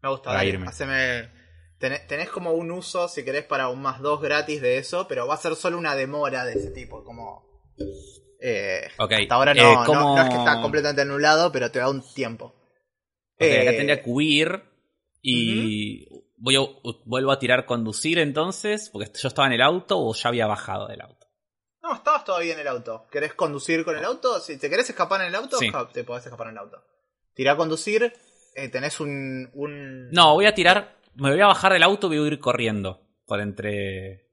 Me gusta, Para dale, irme. haceme- Tenés, tenés como un uso, si querés, para un más 2 gratis de eso, pero va a ser solo una demora de ese tipo, como... eh, Ok, hasta ahora no, eh, no- ¿cómo- no es que está completamente anulado, pero te da un tiempo. Ok, acá Eh, tendría que huir y voy a, vuelvo a tirar conducir entonces, porque yo estaba en el auto o ya había bajado del auto. No, estabas todavía en el auto. ¿Querés conducir con el auto? Si te querés escapar en el auto, Sí. te podés escapar en el auto. Tirá a conducir, eh, tenés un, un... No, voy a tirar. Me voy a bajar del auto y voy a ir corriendo. Por entre.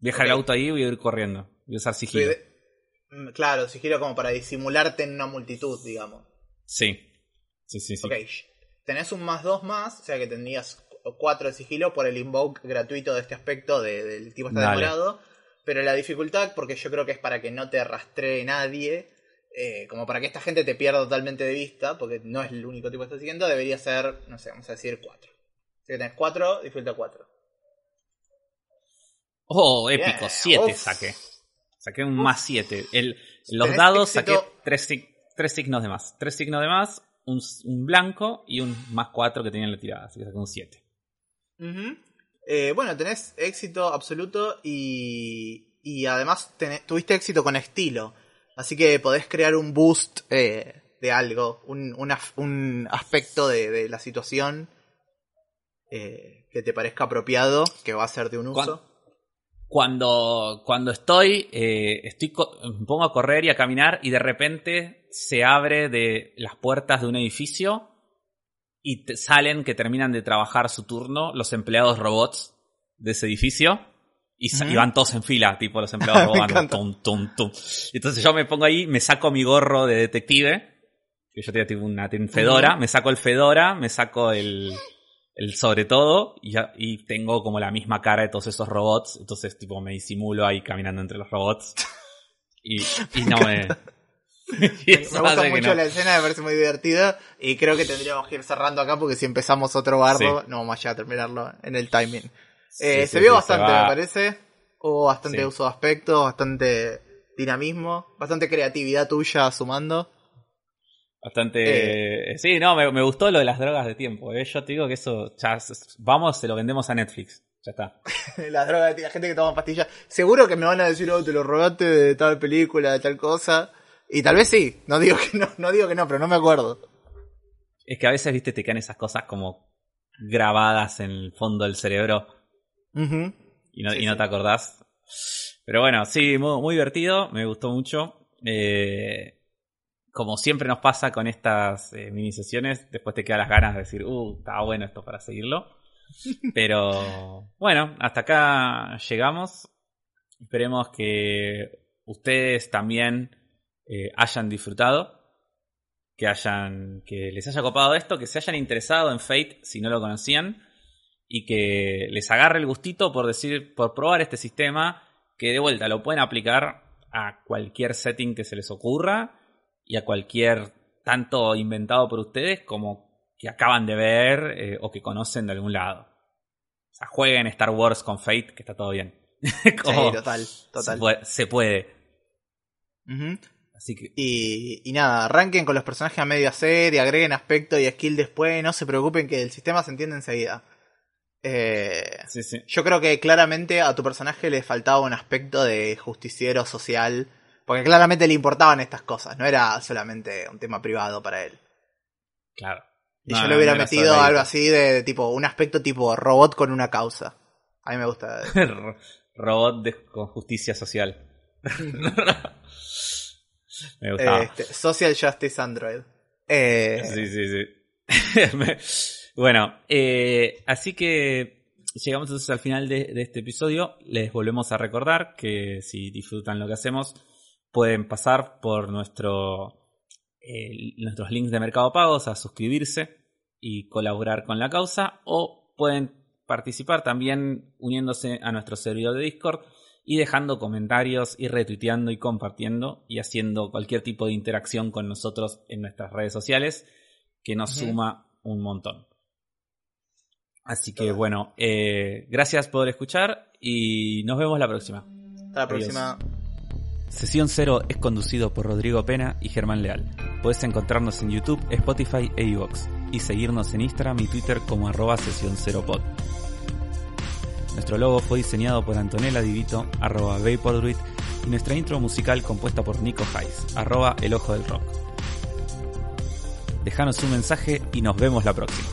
Voy a dejar el auto ahí y voy a ir corriendo. Voy a usar sigilo. Claro, sigilo como para disimularte en una multitud, digamos. Sí. Sí, sí, sí. Ok, tenés un más dos más, o sea que tendrías cu- cuatro de sigilo por el invoke gratuito de este aspecto de- del tipo está demorado. Pero la dificultad, porque yo creo que es para que no te rastree nadie, eh, como para que esta gente te pierda totalmente de vista, porque no es el único tipo que está siguiendo, debería ser, no sé, vamos a decir cuatro. Así que tenés cuatro, dificultad cuatro. Oh, épico. 7 uf. saqué. Saqué un más 7. Los dados éxito- saqué tres, tres signos de más. Tres signos de más, un, un blanco y un más 4 que tenía en la tirada. Así que saqué un 7. Ujú. Eh, bueno, tenés éxito absoluto y, y además tenés- tuviste éxito con estilo. Así que podés crear un boost eh, de algo, un, un aspecto de, de la situación eh, que te parezca apropiado, que va a ser de un ¿Cuán- uso. Cuando, cuando estoy, eh, estoy me pongo a correr y a caminar y de repente se abre de las puertas de un edificio y te- salen que terminan de trabajar su turno los empleados robots de ese edificio y, van todos en fila, tipo los empleados (laughs) robots. tum, tum, tum. Entonces yo me pongo ahí, me saco mi gorro de detective, que yo tenía tipo una fedora, me saco el fedora, me saco el, el sobre todo y, ya- y tengo como la misma cara de todos esos robots, entonces tipo me disimulo ahí caminando entre los robots (laughs) y, y no me... (laughs) (laughs) y Me gusta mucho no- la escena, me parece muy divertida y creo que tendríamos que ir cerrando acá porque si empezamos otro bardo Sí. no vamos a terminarlo en el timing. Sí, Eh, sí, se vio bastante, me parece. Hubo bastante uso de aspectos, bastante dinamismo, bastante creatividad tuya sumando. Bastante... Sí, no, me, me gustó lo de las drogas de tiempo. ¿eh? Yo te digo que eso, ya, vamos, se lo vendemos a Netflix. Ya está. (laughs) Las drogas, la gente que toma pastillas. Seguro que me van a decir, oh, te lo robaste de tal película, de tal cosa. Y tal vez sí, no digo que no, no digo que no, pero no me acuerdo. Es que a veces, viste, te quedan esas cosas como grabadas en el fondo del cerebro y no, Sí, y no sí. te acordás. Pero bueno, sí, muy, muy divertido, me gustó mucho. Eh, como siempre nos pasa con estas eh, mini sesiones, después te quedan las ganas de decir, uh, estaba bueno esto para seguirlo. (laughs) Pero bueno, hasta acá llegamos. Esperemos que ustedes también eh, hayan disfrutado, que hayan, que les haya copado esto, que se hayan interesado en Fate si no lo conocían y que les agarre el gustito por decir, por probar este sistema, que de vuelta lo pueden aplicar a cualquier setting que se les ocurra y a cualquier tanto inventado por ustedes como que acaban de ver eh, o que conocen de algún lado. O sea, jueguen Star Wars con Fate, que está todo bien. (laughs) Como Sí, total, total. Se puede. se puede. Ujú. Así que Y, y nada, arranquen con los personajes a medio hacer y agreguen aspecto y skill después. No se preocupen que el sistema se entiende enseguida. Eh, sí, sí. yo creo que claramente a tu personaje le faltaba un aspecto de justiciero social. Porque claramente le importaban estas cosas, no era solamente un tema privado para él. Claro. Y No, yo le hubiera no metido algo así de, de tipo, un aspecto tipo robot con una causa. A mí me gusta. (laughs) Robot de- con justicia social. (laughs) Me gustaba. Este, Social Justice Android. Eh, Sí, sí, sí. (laughs) Bueno, eh, así que llegamos entonces al final de, de este episodio. Les volvemos a recordar que si disfrutan lo que hacemos, pueden pasar por nuestro, eh, nuestros links de Mercado Pagos a suscribirse y colaborar con la causa o pueden participar también uniéndose a nuestro servidor de Discord y dejando comentarios y retuiteando y compartiendo y haciendo cualquier tipo de interacción con nosotros en nuestras redes sociales que nos suma un montón. Así que bueno, eh, gracias por escuchar y nos vemos la próxima. hasta la próxima. Sesión Cero es conducido por Rodrigo Pena y Germán Leal. Puedes encontrarnos en YouTube, Spotify e iVoox y seguirnos en Instagram y Twitter como arroba Sesión Cero Pod. Nuestro logo fue diseñado por Antonella Divito, arroba Vapordruid, y nuestra intro musical compuesta por Nico Hayes, arroba El Ojo del Rock. Dejanos un mensaje y nos vemos la próxima.